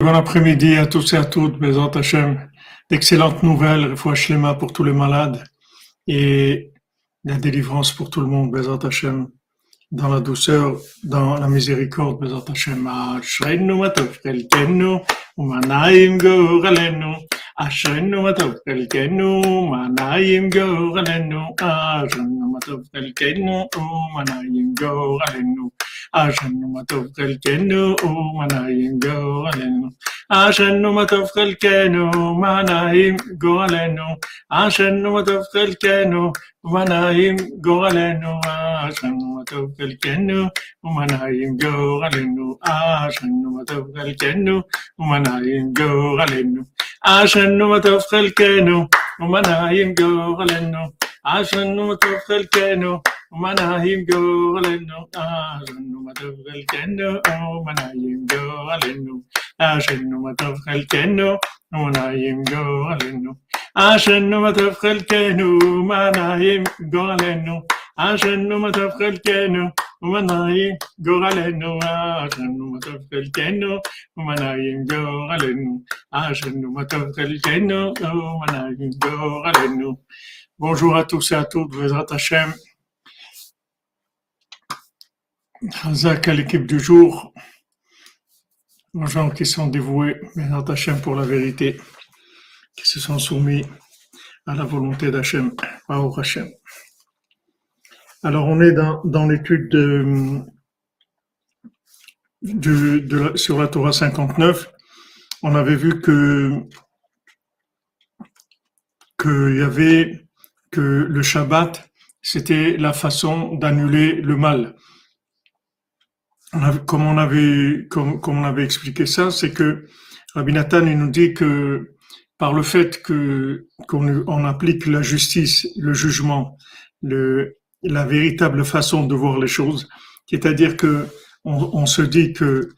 Bon après-midi à tous et à toutes, Bézant Hachem. D'excellentes nouvelles, Refouach pour tous les malades et la délivrance pour tout le monde, Bézant Hachem. Dans la douceur, dans la miséricorde, Bézant Hachem. Ashreinu matov kelkenu, umanaim goralenu. Ashreinu matov kelkenu, umanaim goralenu. Ashreinu matov kelkenu, umanaim goralenu. عشان تبقى الكنو وأنا ينقولنو عشان ما تبقى الكنو وأنا ينقولنو عشان ما تبقى الكنو وأنا ينقولنو عشان ما تبقى الكنو وأنا ينقولنو عشان ما تبقى الكنو وأنا ينقولنو عشان ما تبقى الكنو وأنا ينقولنو عشان ما تبخل كانوا وما نايم قول النوم عشان ما تبخل كانوا وما نايم قول النوم عشان ما تبخل كانوا وما نايم قول النوم عشان ما تبخل كانوا وما نايم قول النوم عشان ما تبخل كانوا وما نايم قول النوم عشان ما تبخل كانوا وما نايم قول النوم عشان ما تبخل كانوا وما نايم قول Bonjour à tous et à toutes, Vezrat Hashem. Hazak à l'équipe du jour, aux gens qui sont dévoués, Bénat Hachem pour la vérité, qui se sont soumis à la volonté d'Hachem, au Hachem. Alors on est dans, l'étude de, de, de sur la Torah 59. On avait vu que qu'il y avait que le Shabbat, c'était la façon d'annuler le mal comme on avait, comme, on avait expliqué ça, c'est que Rabbi Nathan nous dit que par le fait que qu'on on applique la justice, le jugement, la véritable façon de voir les choses, c'est-à-dire que on, on, se dit que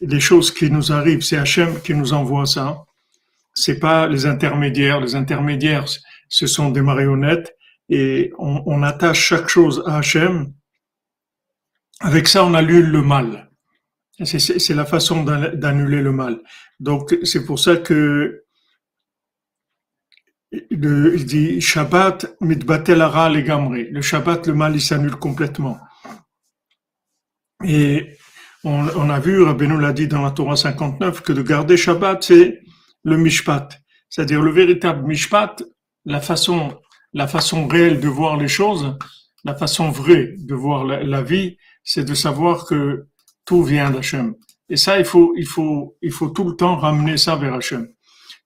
les choses qui nous arrivent, c'est Hachem qui nous envoie ça. C'est pas les intermédiaires. Les intermédiaires, ce sont des marionnettes et on, attache chaque chose à Hachem avec ça, on annule le mal. C'est la façon d'annuler le mal. Donc, c'est pour ça que le, il dit Shabbat. Le Shabbat, le mal, il s'annule complètement. Et on, on a vu, Rabbeinu l'a dit dans la Torah 59, que de garder Shabbat, c'est le mishpat. C'est-à-dire le véritable mishpat, la façon, la façon réelle de voir les choses, la façon vraie de voir la vie, c'est de savoir que tout vient d'Hachem. Et ça, il faut, il faut, il faut tout le temps ramener ça vers Hachem.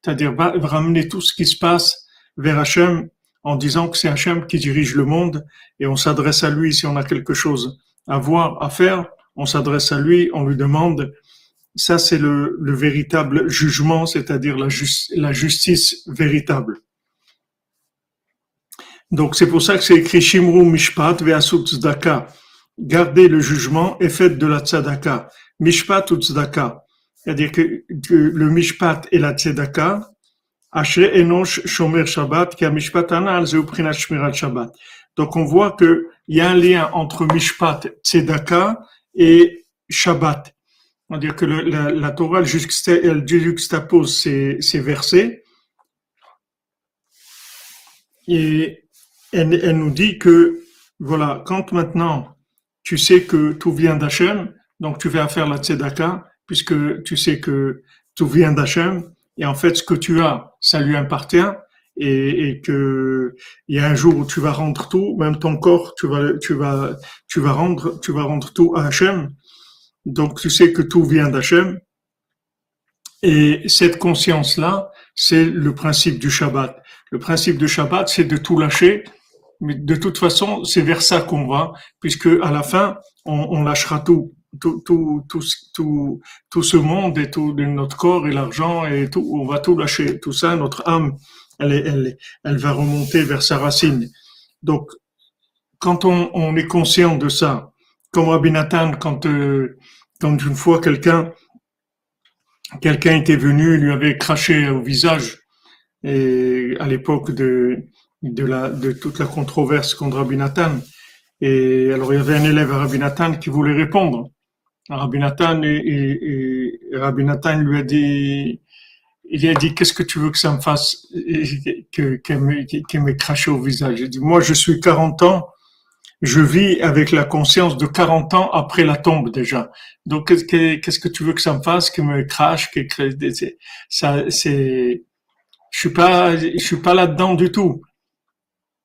C'est-à-dire ramener tout ce qui se passe vers Hachem en disant que c'est Hachem qui dirige le monde et on s'adresse à lui si on a quelque chose à voir, à faire, on s'adresse à lui, on lui demande. Ça, c'est le, le véritable jugement, c'est-à-dire la justice véritable. Donc, c'est pour ça que c'est écrit Shimru Mishpat Ve'asut Tzedaka garder le jugement et faites de la tzedaka. Mishpat ou tzedaka. C'est-à-dire que, le mishpat et la tzedaka, enosh shabbat, qui a shabbat. Donc on voit que il y a un lien entre mishpat, tzedaka et shabbat. C'est-à-dire que la, la, Torah, elle juxtapose ces, ces versets et elle, elle nous dit que, voilà, quand maintenant tu sais que tout vient d'Hachem, donc tu vas faire la tzedaka, puisque tu sais que tout vient d'Hachem, et en fait, ce que tu as, ça lui appartient, et, et que il y a un jour où tu vas rendre tout, même ton corps, tu vas, tu vas, tu vas rendre, tu vas rendre tout à Hachem. Donc, tu sais que tout vient d'Hachem. Et cette conscience-là, c'est le principe du Shabbat. Le principe du Shabbat, c'est de tout lâcher mais de toute façon, c'est vers ça qu'on va, puisque à la fin, on, lâchera tout, tout, tout, tout, tout, ce monde et tout notre corps et l'argent et tout, on va tout lâcher. Tout ça, notre âme, elle, elle, elle va remonter vers sa racine. Donc, quand on, est conscient de ça, comme Rabbi Nathan, quand, euh, quand une fois quelqu'un, quelqu'un était venu, lui avait craché au visage, et à l'époque de, de, la, de toute la controverse contre Rabbi Nathan. Et alors, il y avait un élève à Rabbi Nathan qui voulait répondre. Rabbi Nathan, et, Rabbi Nathan lui a dit, il a dit, qu'est-ce que tu veux que ça me fasse, qu'elle me, crache au visage? J'ai dit, moi, je suis 40 ans, je vis avec la conscience de 40 ans après la tombe déjà. Donc, qu'est-ce que tu veux que ça me fasse, qu'elle me crache, que ça, c'est, je suis pas, je suis pas là-dedans du tout.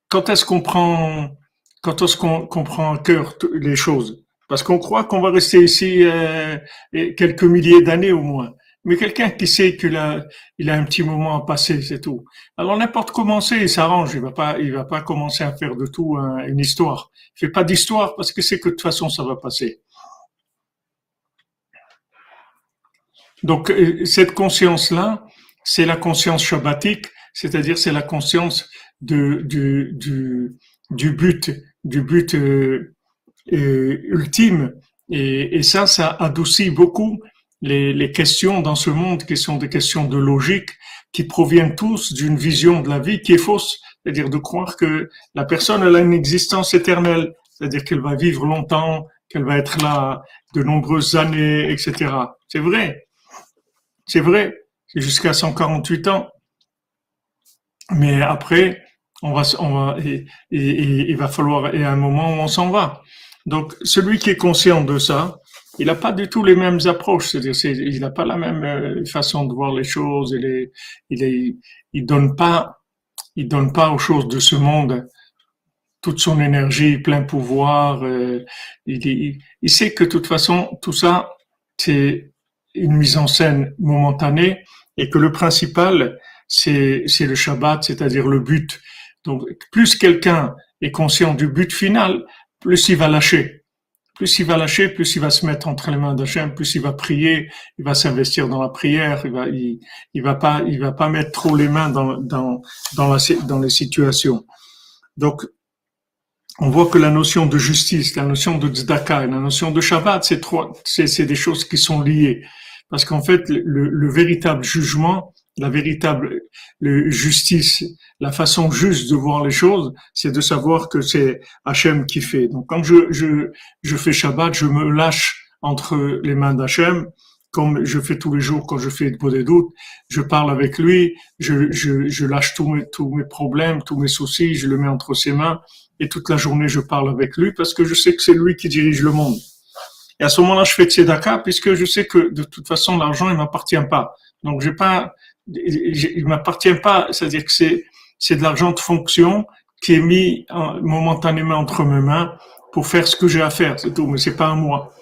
Quand est-ce qu'on prend, quand cœur les choses? Parce qu'on croit qu'on va rester ici euh, quelques milliers d'années au moins. Mais quelqu'un qui sait qu'il a, il a un petit moment à passer, c'est tout. Alors n'importe comment c'est, il s'arrange. Il va pas, il va pas commencer à faire de tout une histoire. Il fait pas d'histoire parce que c'est que de toute façon ça va passer. Donc euh, cette conscience-là, c'est la conscience shabbatique, c'est-à-dire c'est la conscience de, du, du, du but, du but euh, euh, ultime. Et, et, ça, ça adoucit beaucoup les, les, questions dans ce monde qui sont des questions de logique, qui proviennent tous d'une vision de la vie qui est fausse, c'est-à-dire de croire que la personne elle a une existence éternelle, c'est-à-dire qu'elle va vivre longtemps, qu'elle va être là de nombreuses années, etc. C'est vrai, c'est vrai, c'est jusqu'à 148 ans. Mais après, on va, on va, et, il va falloir, à un moment on s'en va. Donc, celui qui est conscient de ça, il n'a pas du tout les mêmes approches, c'est-à-dire il n'a pas la même euh, façon de voir les choses, il est, il est, il donne pas, il donne pas aux choses de ce monde toute son énergie, plein pouvoir. Euh, il, il, sait que de toute façon, tout ça, c'est une mise en scène momentanée et que le principal, c'est le Shabbat, c'est-à-dire le but. Donc, plus quelqu'un est conscient du but final, plus il va lâcher. Plus il va lâcher, plus il va se mettre entre les mains d'Hachem, plus il va prier, il va s'investir dans la prière, il va, il, il, va pas, il va pas mettre trop les mains dans, dans, dans, la, dans les situations. Donc, on voit que la notion de justice, la notion de tzedaka et la notion de Shabbat, c'est trois, c'est des choses qui sont liées. Parce qu'en fait, le, le, véritable jugement, la véritable justice, la façon juste de voir les choses, c'est de savoir que c'est Hachem qui fait. Donc quand je, je, je fais Shabbat, je me lâche entre les mains d'Hachem, comme je fais tous les jours quand je fais des doutes, je parle avec lui, je, je, je lâche tous mes, tous mes problèmes, tous mes soucis, je le mets entre ses mains, et toute la journée je parle avec lui parce que je sais que c'est lui qui dirige le monde. Et à ce moment-là, je fais tzedaka puisque je sais que de toute façon l'argent il m'appartient pas. Donc j'ai pas, il m'appartient pas, c'est-à-dire que c'est c'est de l'argent de fonction qui est mis momentanément entre mes mains pour faire ce que j'ai à faire, c'est tout, mais c'est pas à moi.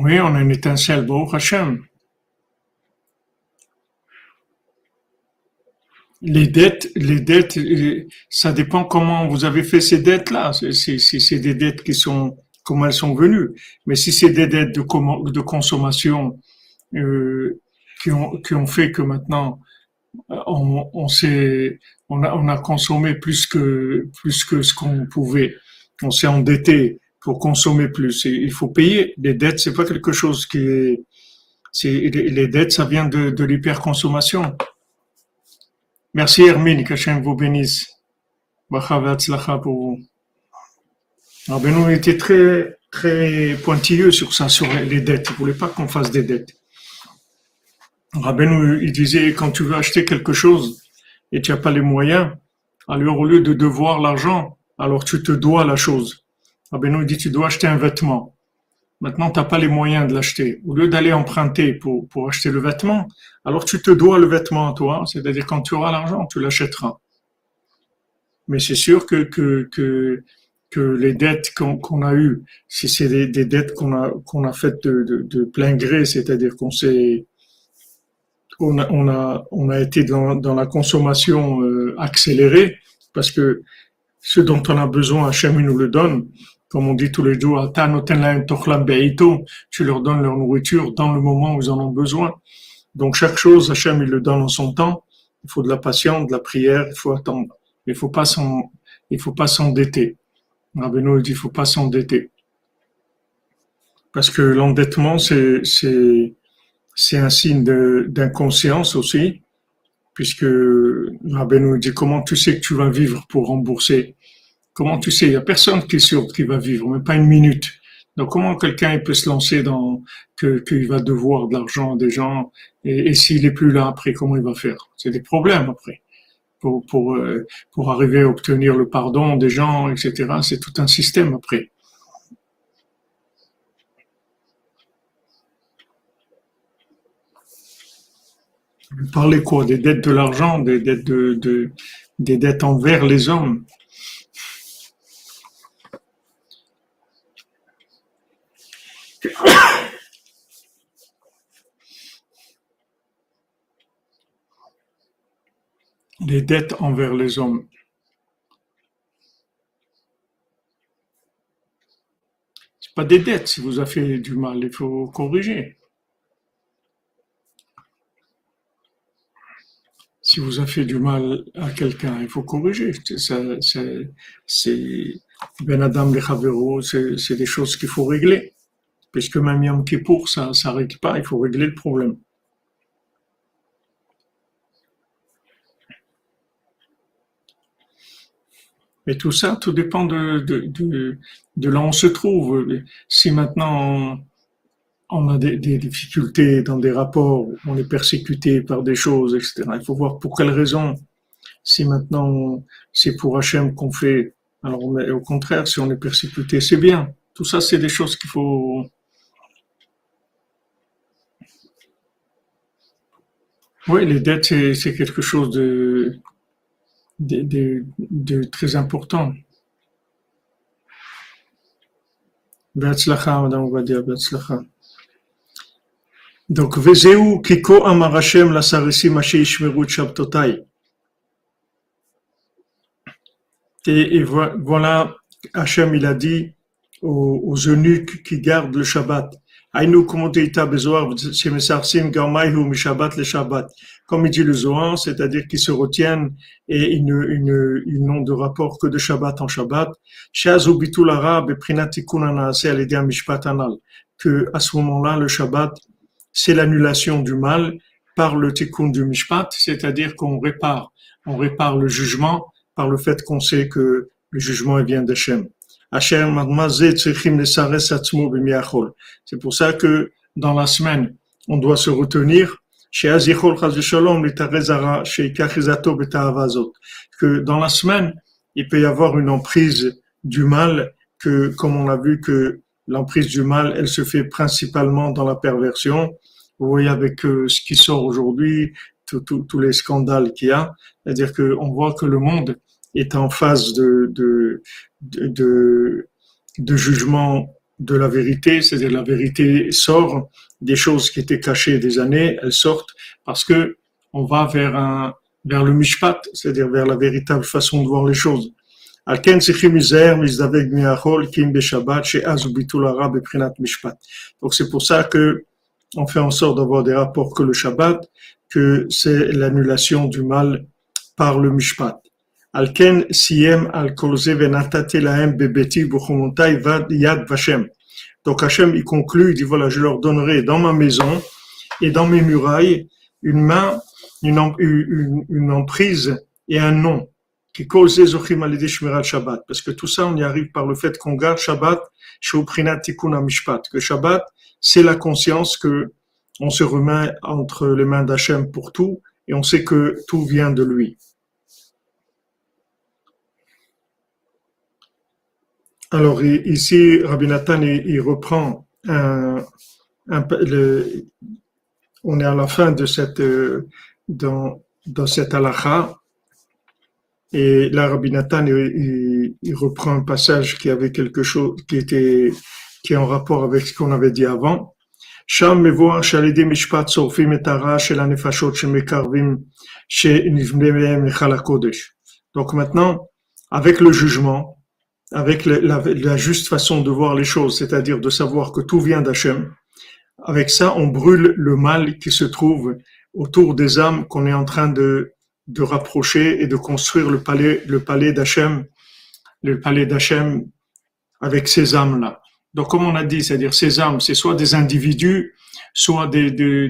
Oui, on a une étincelle, beau Hachem. Les dettes, les dettes, ça dépend comment vous avez fait ces dettes-là. Si c'est des dettes qui sont, comment elles sont venues. Mais si c'est des dettes de, consommation euh, qui, ont, fait que maintenant a, on a consommé plus que, plus que ce qu'on pouvait, on s'est endetté pour consommer plus. il faut payer. Les dettes, c'est pas quelque chose qui est, les dettes, ça vient de, de l'hyperconsommation. Merci Hermine, que vous bénisse. pour vous. Alors, était très, très pointilleux sur ça, sur les dettes. Il voulait pas qu'on fasse des dettes. Rabbeinu, il disait, quand tu veux acheter quelque chose et tu n'as pas les moyens, alors au lieu de devoir l'argent, alors tu te dois la chose. Rabbeinu dit tu dois acheter un vêtement. Maintenant, tu n'as pas les moyens de l'acheter. Au lieu d'aller emprunter pour, pour acheter le vêtement, alors tu te dois le vêtement à toi, c'est-à-dire quand tu auras l'argent, tu l'achèteras. Mais c'est sûr que, que, que, que les dettes qu'on a eues, si c'est des, dettes qu'on a, a faites de, de, plein gré, c'est-à-dire qu'on s'est, on a, on a été dans, dans la consommation euh, accélérée, parce que ce dont on a besoin, Hachem nous le donne, comme on dit tous les jours, tu leur donnes leur nourriture dans le moment où ils en ont besoin. Donc chaque chose, Hachem, il le donne en son temps. Il faut de la patience, de la prière, il faut attendre. Il faut pas s'en, il faut pas s'endetter. Rabbeinu dit, il faut pas s'endetter. Parce que l'endettement, c'est, c'est, c'est un signe d'inconscience aussi, puisque Rabbeinu dit, comment tu sais que tu vas vivre pour rembourser? Comment tu sais? Il y a personne qui est sûr qu'il va vivre, même pas une minute. Donc comment quelqu'un peut se lancer dans qu'il va devoir de l'argent à des gens et, s'il est plus là après comment il va faire? C'est des problèmes après pour pour euh, pour arriver à obtenir le pardon des gens etc. C'est tout un système après. Parler quoi? Des dettes de l'argent, des dettes de, de des dettes envers les hommes? Les dettes envers les hommes. C'est pas des dettes. Si vous avez fait du mal, il faut corriger. Si vous avez fait du mal à quelqu'un, il faut corriger. C'est Ben Adam c'est des choses qu'il faut régler puisque même Yom Kippour, ça ne règle pas, il faut régler le problème. Mais tout ça, tout dépend de, là où on se trouve. Si maintenant on, a des, difficultés dans des rapports, on est persécuté par des choses, etc., il faut voir pour quelles raisons. Si maintenant c'est pour Hachem qu'on fait, alors au contraire, si on est persécuté, c'est bien. Tout ça, c'est des choses qu'il faut, Oui, les dettes, c'est quelque chose de, très important. On va dire Donc, Vezeu, Kiko Amar Hashem, la Sarisi, Maché, Ishmerut, Shabtotai. Et, voilà, Hachem, il a dit aux, aux eunuques qui gardent le Shabbat comme il dit le Zohar, c'est-à-dire qu'ils se retiennent et ils, n'ont de rapport que de Shabbat en Shabbat. Que à ce moment-là, le Shabbat, c'est l'annulation du mal par le tikkun du mishpat, c'est-à-dire qu'on répare, on répare le jugement par le fait qu'on sait que le jugement vient d'Hachem. C'est pour ça que dans la semaine, on doit se retenir que dans la semaine, il peut y avoir une emprise du mal que, comme on a vu que l'emprise du mal, elle se fait principalement dans la perversion. Vous voyez avec euh, ce qui sort aujourd'hui, tous les scandales qu'il y a, c'est-à-dire qu'on voit que le monde est en phase de, de, de, jugement de la vérité, c'est-à-dire la vérité sort des choses qui étaient cachées des années, elles sortent parce que on va vers un vers le mishpat, c'est-à-dire vers la véritable façon de voir les choses. Donc c'est pour ça que on fait en sorte d'avoir des rapports que le Shabbat, que c'est l'annulation du mal par le mishpat. Bebeti yad vashem. Donc Hachem, il conclut, il dit voilà, je leur donnerai dans ma maison et dans mes murailles une main, une, emprise et un nom. Qui cause Shabbat. Parce que tout ça, on y arrive par le fait qu'on garde Shabbat. Que Shabbat, c'est la conscience que on se remet entre les mains d'Hachem pour tout et on sait que tout vient de lui. Alors ici, Rabbi Nathan, il, reprend un, le, on est à la fin de cette dans, dans cette halakha et là Rabbi Nathan il, il, reprend un passage qui avait quelque chose qui était qui est en rapport avec ce qu'on avait dit avant. שם מבואר שעל ידי משפט שורפים את הרע של הנפשות שמקרבים שנבנה מהם היכל הקודש. Donc maintenant, avec le jugement, avec la, la, juste façon de voir les choses, c'est-à-dire de savoir que tout vient d'Hachem, avec ça, on brûle le mal qui se trouve autour des âmes qu'on est en train de, de rapprocher et de construire le palais, le palais d'Hachem, le palais d'Hachem avec ces âmes-là. Donc, comme on a dit, c'est-à-dire ces âmes, c'est soit des individus, soit des, des,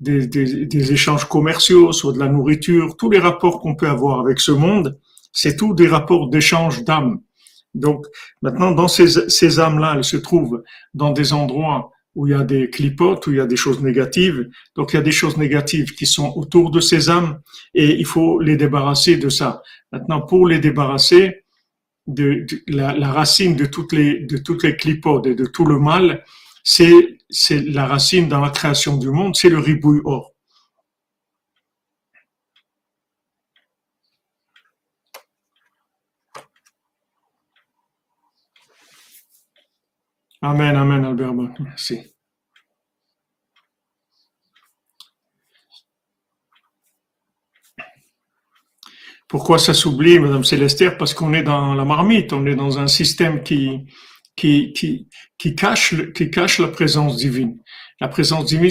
des, des, échanges commerciaux, soit de la nourriture, tous les rapports qu'on peut avoir avec ce monde, c'est tout des rapports d'échange d'âmes. Donc, maintenant, dans ces, ces âmes-là, elles se trouvent dans des endroits où il y a des clipotes, où il y a des choses négatives. Donc il y a des choses négatives qui sont autour de ces âmes et il faut les débarrasser de ça. Maintenant, pour les débarrasser, de, la, la, racine de toutes les de toutes les clipotes et de tout le mal, c'est c'est la racine dans la création du monde, c'est le ribouille or. Amen, amen, Albert Merci. Pourquoi ça s'oublie, Madame Célestère Parce qu'on est dans la marmite, on est dans un système qui, cache, qui cache la présence divine. La présence divine,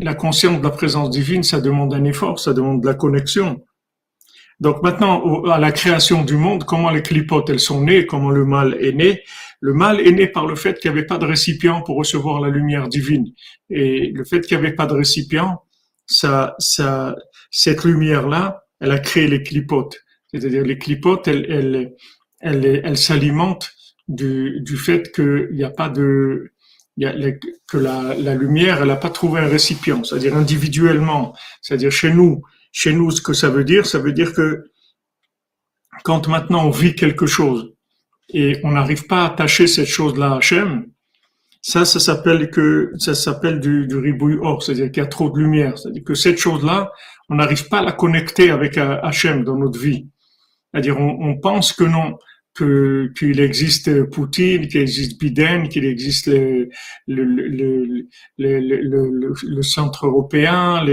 la conscience de la présence divine, ça demande un effort, ça demande de la connexion. Donc maintenant, à la création du monde, comment les clipotes, elles sont nées, comment le mal est né, le mal est né par le fait qu'il n'y avait pas de récipient pour recevoir la lumière divine. Et le fait qu'il n'y avait pas de récipient, ça, ça, cette lumière-là, elle a créé les clipotes. C'est-à-dire les clipotes, elles, elles, elles, s'alimentent du, du fait qu'il n'y a pas de, y a, que la, la lumière, elle n'a pas trouvé un récipient. C'est-à-dire individuellement. C'est-à-dire chez nous, chez nous, ce que ça veut dire, ça veut dire que quand maintenant on vit quelque chose, et on n'arrive pas à attacher cette chose-là à Hachem, ça, ça s'appelle que ça s'appelle du, du ribouille or, c'est-à-dire qu'il y a trop de lumière, c'est-à-dire que cette chose-là, on n'arrive pas à la connecter avec Hachem dans notre vie. C'est-à-dire on, on pense que non, que qu'il existe Poutine, qu'il existe Biden, qu'il existe le, le, le, le, le, centre européen,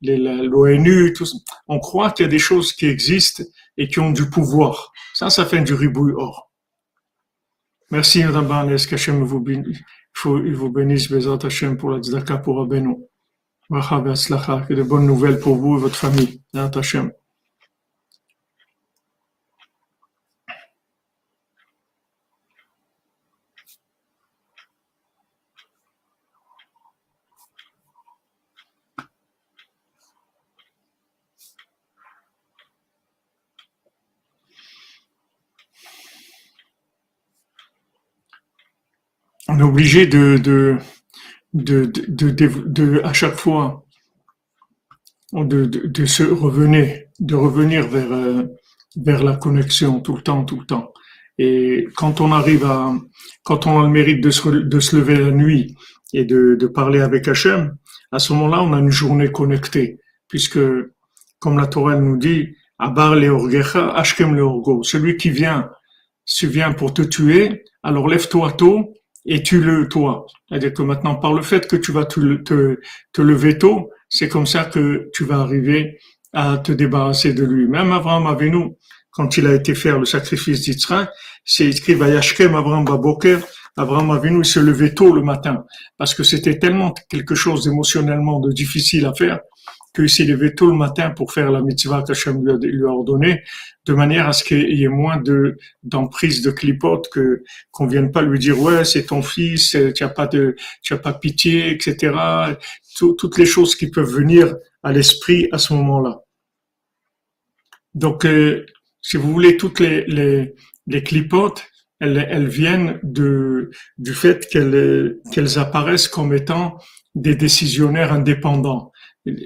l'ONU, tout ça. On croit qu'il y a des choses qui existent et qui ont du pouvoir. Ça, ça fait du ribouille or. Merci, Barnes, qu'Hachem vous bénisse, vous bénisse, Bézat Hachem, pour la tzedaka pour Rabbeinu. que de bonnes nouvelles pour vous et votre famille. Hachem. On est obligé de, de, de, de, à chaque fois, de, se revenir, de revenir vers, euh, vers la connexion tout le temps, tout le temps. Et quand on arrive à, quand on a le mérite de se, de se lever la nuit et de, de parler avec Hachem, à ce moment-là, on a une journée connectée, puisque, comme la Torah nous dit, Abar le Ashkem le celui qui vient, se vient pour te tuer, alors lève-toi tôt et tu le toi. C'est-à-dire que maintenant, par le fait que tu vas te, te, te lever tôt, c'est comme ça que tu vas arriver à te débarrasser de lui. Même Abraham Avinu, quand il a été faire le sacrifice d'Israël, c'est écrit Vayashkem Abraham Baboker, Abraham Avinu se levait tôt le matin, parce que c'était tellement quelque chose émotionnellement de difficile à faire qu'il s'est levé tôt le matin pour faire la mitzvah qu'Hachem lui, a ordonnée, de manière à ce qu'il y ait moins de d'emprise de clipote, que qu'on vienne pas lui dire ouais c'est ton fils, tu as pas de tu as pas pitié, etc. toutes les choses qui peuvent venir à l'esprit à ce moment-là. Donc euh, si vous voulez toutes les les, les clipotes, elles, elles viennent de du fait qu'elles qu'elles apparaissent comme étant des décisionnaires indépendants.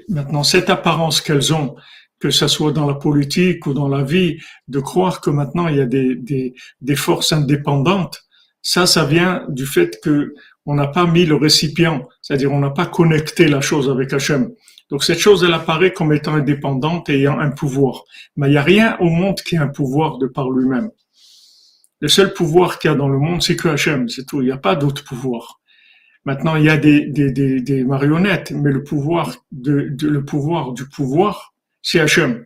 Maintenant, cette apparence qu'elles ont, que ce soit dans la politique ou dans la vie, de croire que maintenant il y a des, des, des forces indépendantes, ça, ça vient du fait que on n'a pas mis le récipient, c'est-à-dire on n'a pas connecté la chose avec Hachem. Donc cette chose, elle apparaît comme étant indépendante et ayant un pouvoir. Mais il n'y a rien au monde qui a un pouvoir de par lui-même. Le seul pouvoir qu'il y a dans le monde, c'est que Hachem, c'est tout. Il n'y a pas d'autre pouvoir. Maintenant, il y a des, des, des, des marionnettes, mais le pouvoir, de, de, le pouvoir du pouvoir, c'est Hachem.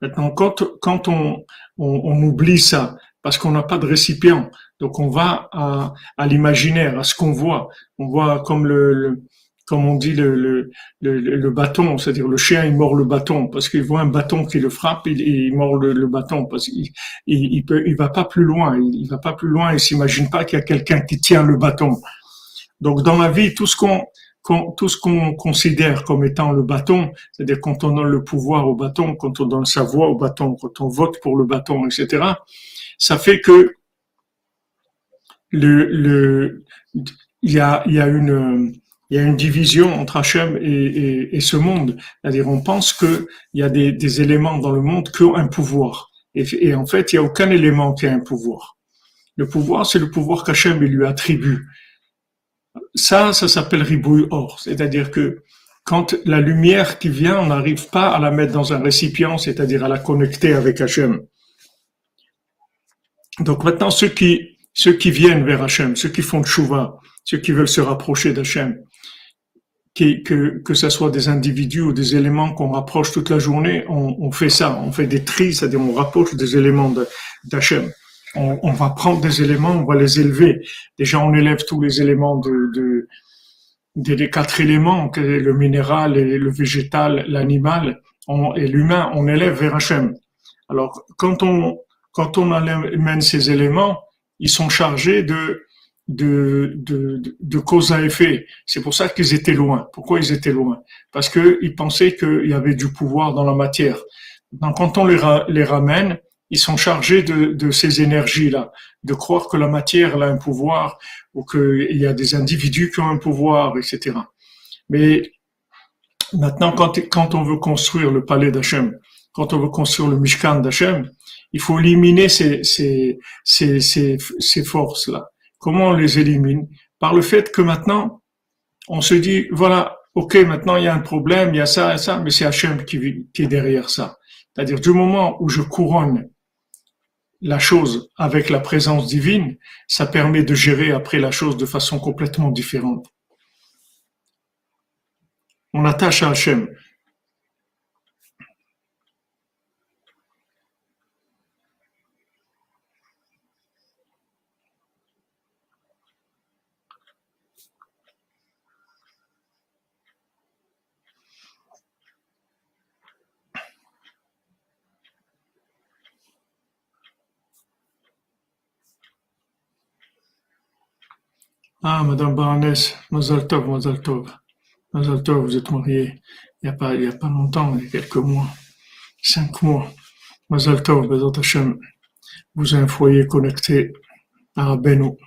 Maintenant, quand, quand on, on, on oublie ça, parce qu'on n'a pas de récipient, donc on va à, à l'imaginaire, à ce qu'on voit. On voit comme le, comme on dit, le, le, le, bâton, c'est-à-dire le chien, il mord le bâton parce qu'il voit un bâton qui le frappe, il, il mord le, bâton parce qu'il il, il, peut, il va pas plus loin, il, va pas plus loin, il s'imagine pas qu'il y a quelqu'un qui tient le bâton. Donc dans la vie, tout ce qu'on tout ce qu'on considère comme étant le bâton, c'est-à-dire quand on donne le pouvoir au bâton, quand on donne sa voix au bâton, quand on vote pour le bâton, etc., ça fait que le, le, il y a, il y a une, il y a une division entre Hachem et, ce monde. C'est-à-dire, on pense qu'il y a des, des, éléments dans le monde qui ont un pouvoir. Et, et, en fait, il n'y a aucun élément qui a un pouvoir. Le pouvoir, c'est le pouvoir qu'Hachem lui attribue. Ça, ça s'appelle ribouille or. C'est-à-dire que quand la lumière qui vient, on n'arrive pas à la mettre dans un récipient, c'est-à-dire à la connecter avec Hachem. Donc maintenant, ceux qui, ceux qui viennent vers Hachem, ceux qui font chouva, ceux qui veulent se rapprocher d'Hachem, que, que, ce soit des individus ou des éléments qu'on rapproche toute la journée, on, on fait ça, on fait des tris, c'est-à-dire on rapproche des éléments d'Hachem. On, on, va prendre des éléments, on va les élever. Déjà, on élève tous les éléments de, de des, quatre éléments, le minéral, et le végétal, l'animal et l'humain, on élève vers Hachem. Alors, quand on, quand on amène ces éléments, ils sont chargés de, de, de, de cause à effet. C'est pour ça qu'ils étaient loin. Pourquoi ils étaient loin? Parce qu'ils pensaient qu'il y avait du pouvoir dans la matière. Donc, quand on les, les ramène, ils sont chargés de, de ces énergies-là, de croire que la matière a un pouvoir ou qu'il y a des individus qui ont un pouvoir, etc. Mais maintenant, quand, quand on veut construire le palais d'Hachem, quand on veut construire le Mishkan d'Hachem, il faut éliminer ces, ces, ces, ces, ces forces-là. Comment on les élimine? Par le fait que maintenant, on se dit, voilà, ok, maintenant il y a un problème, il y a ça et ça, mais c'est Hachem qui est derrière ça. C'est-à-dire du moment où je couronne la chose avec la présence divine, ça permet de gérer après la chose de façon complètement différente. On attache à Hachem. Ah, Madame Baroness, Mazal Tov, Mazal Tov. Tov, vous êtes mariée il n'y a, pas, a pas longtemps, il y a quelques mois, cinq mois. Mazal Tov, Hashem, vous avez un foyer connecté à Beno.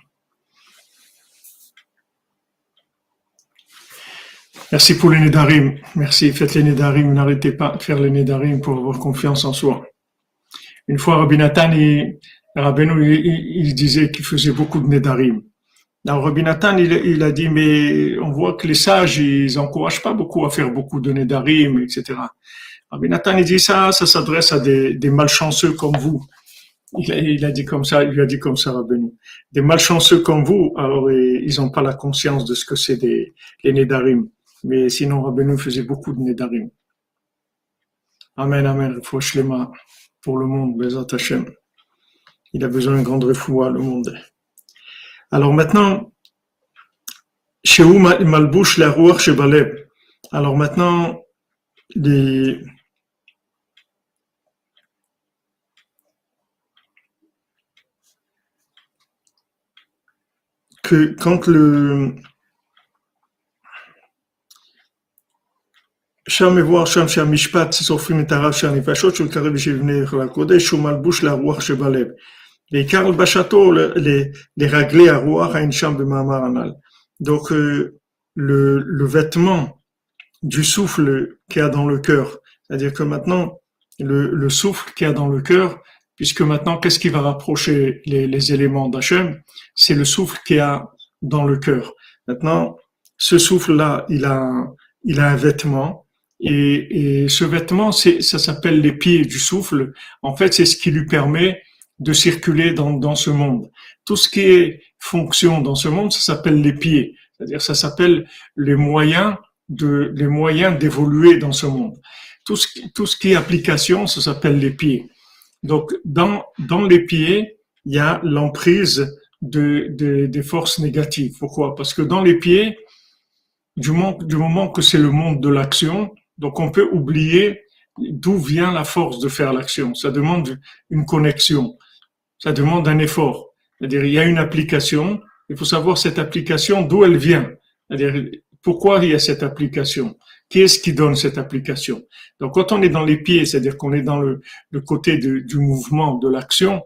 Merci pour les Nédarim. Merci, faites les Nédarim. N'arrêtez pas de faire les Nédarim pour avoir confiance en soi. Une fois, Rabbi Nathan, il, il, il disait qu'il faisait beaucoup de Nédarim. Alors, Rabbi Nathan, il, a dit, mais on voit que les sages, ils encouragent pas beaucoup à faire beaucoup de Nédarim, etc. Rabbi Nathan, il dit ça, ça s'adresse à des, malchanceux comme vous. Il a, dit comme ça, il lui a dit comme ça, Rabbi Des malchanceux comme vous, alors ils n'ont pas la conscience de ce que c'est des, les Nédarim. Mais sinon, Rabbi faisait beaucoup de Nédarim. Amen, amen, mains pour le monde, Bezat Hashem. Il a besoin d'une grande refoua, le monde. Alors maintenant, chez où Malbouche la roi chez Baleb. Alors maintenant, les, que quand le שם מבואר שם שהמשפט שורפים את הרב של הנפשות שהוא קרב שיבנה לקודש הוא מלבוש לרוח שבלב. Donc euh, le, le vêtement du souffle qu'il y a dans le cœur, c'est-à-dire que maintenant le, le souffle qu'il y a dans le cœur, puisque maintenant qu'est-ce qui va rapprocher les, les éléments d'Hachem? C'est le souffle qu'il y a dans le cœur. Maintenant, ce souffle-là, il a, il a un vêtement, et, et ce vêtement, ça s'appelle les pieds du souffle. En fait, c'est ce qui lui permet de circuler dans, dans ce monde. Tout ce qui est fonction dans ce monde, ça s'appelle les pieds. C'est-à-dire, ça s'appelle les moyens de, les moyens d'évoluer dans ce monde. Tout ce, tout ce qui est application, ça s'appelle les pieds. Donc, dans, dans les pieds, il y a l'emprise de, des forces négatives. Pourquoi? Parce que dans les pieds, du moment, du moment que c'est le monde de l'action, donc on peut oublier d'où vient la force de faire l'action. Ça demande une connexion, ça demande un effort. C'est-à-dire, il y a une application, il faut savoir cette application, d'où elle vient. C'est-à-dire, pourquoi il y a cette application? Qui est-ce qui donne cette application? Donc, quand on est dans les pieds, c'est-à-dire qu'on est dans le, le côté du mouvement, de l'action,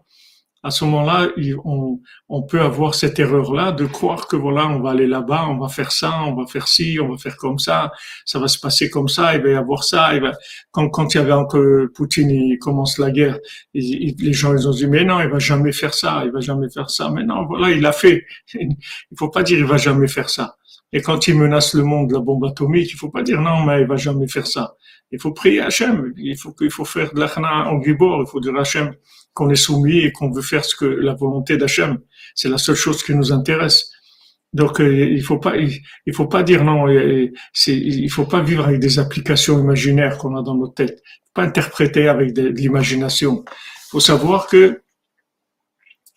à ce moment-là, on, on, peut avoir cette erreur-là de croire que voilà, on va aller là-bas, on va faire ça, on va faire ci, on va faire comme ça, ça va se passer comme ça, il va y avoir ça. Il va... Quand, quand il y avait encore Poutine, il commence la guerre, les gens ils ont dit mais non, il va jamais faire ça, il va jamais faire ça. Mais non, voilà, il a fait. Il faut pas dire il va jamais faire ça. Et quand il menace le monde de la bombe atomique, il faut pas dire non, mais il va jamais faire ça. Il faut prier Hachem. Il faut qu'il faut faire de l'achna en gibor. Il faut dire Hachem qu'on est soumis et qu'on veut faire ce que la volonté d'Hachem. C'est la seule chose qui nous intéresse. Donc euh, il faut pas il, faut pas dire non. C'est il faut pas vivre avec des applications imaginaires qu'on a dans nos têtes. Pas interpréter avec de, l'imagination. Il faut savoir que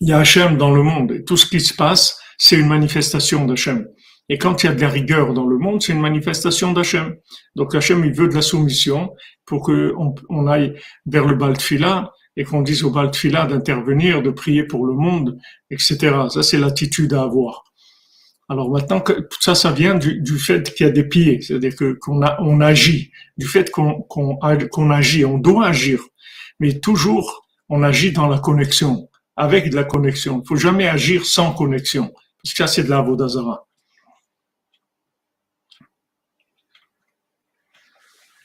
il y a Hachem dans le monde. Et tout ce qui se passe, c'est une manifestation d'Hachem. Et quand il y a de la rigueur dans le monde, c'est une manifestation d'Hachem. Donc Hachem, il veut de la soumission pour qu'on on aille vers le Baltfila et qu'on dise au Baltfila d'intervenir, de prier pour le monde, etc. Ça, c'est l'attitude à avoir. Alors maintenant, tout ça, ça vient du, fait qu'il y a des pieds, c'est-à-dire que qu'on on agit, du fait qu'on qu'on agit, on doit agir, mais toujours on agit dans la connexion, avec de la connexion. Il faut jamais agir sans connexion, parce que ça c'est de la vodazara.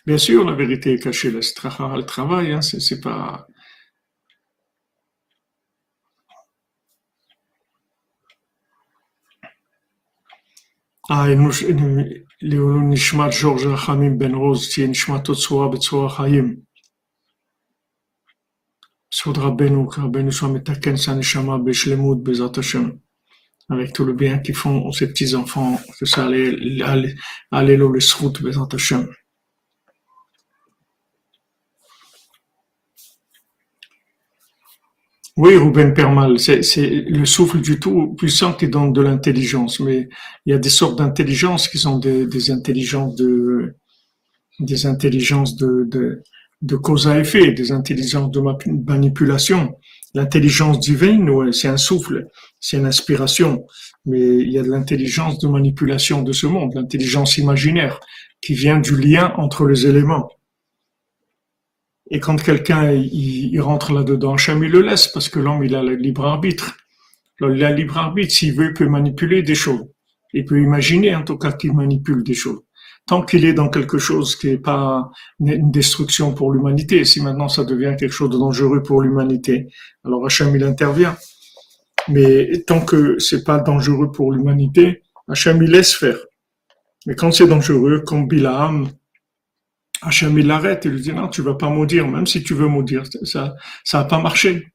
Bien sûr, la vérité est cachée, le travail, hein, c'est pas. Ah, לעילוי נשמת ג'ורג' רחמים בן רוז, תהיה נשמתו צרורה בצרור החיים. בזכות רבנו, כי רבנו שם מתקן sa neshama בשלמות בעזרת השם. Avec tout le bien qu'ils font ces petits-enfants, que ça allait, allait, allait le srout בעזרת השם. Oui, Ruben Permal, c'est le souffle du tout puissant qui donne de l'intelligence, mais il y a des sortes d'intelligence qui sont des, intelligences de des intelligences de cause à effet, des intelligences de manipulation. L'intelligence divine, ouais, c'est un souffle, c'est une inspiration, mais il y a de l'intelligence de manipulation de ce monde, l'intelligence imaginaire qui vient du lien entre les éléments. Et quand quelqu'un il, rentre là-dedans, Hachem il le laisse parce que l'homme il a le libre arbitre. Il a le libre arbitre, s'il veut, il peut manipuler des choses. Il peut imaginer en tout cas qu'il manipule des choses. Tant qu'il est dans quelque chose qui n'est pas une destruction pour l'humanité, si maintenant ça devient quelque chose de dangereux pour l'humanité, alors Hachem il intervient. Mais tant que c'est pas dangereux pour l'humanité, Hachem il laisse faire. Mais quand c'est dangereux, comme Bilam, Hachem, il l'arrête, il lui dit non, tu vas pas maudire, même si tu veux maudire, ça, ça a pas marché.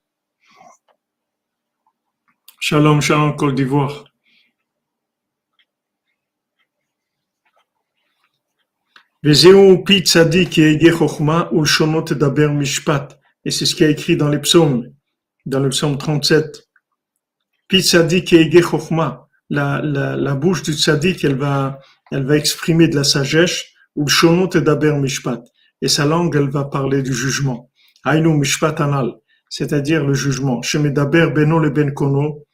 Shalom, shalom, Côte d'Ivoire. Et c'est ce qui est écrit dans les psaumes, dans le psaume 37. La, la, la bouche du tzaddik, elle va, elle va exprimer de la sagesse. Et sa langue, elle va parler du jugement. Mishpat anal, c'est-à-dire le jugement. Shemedaber beno le ben kono.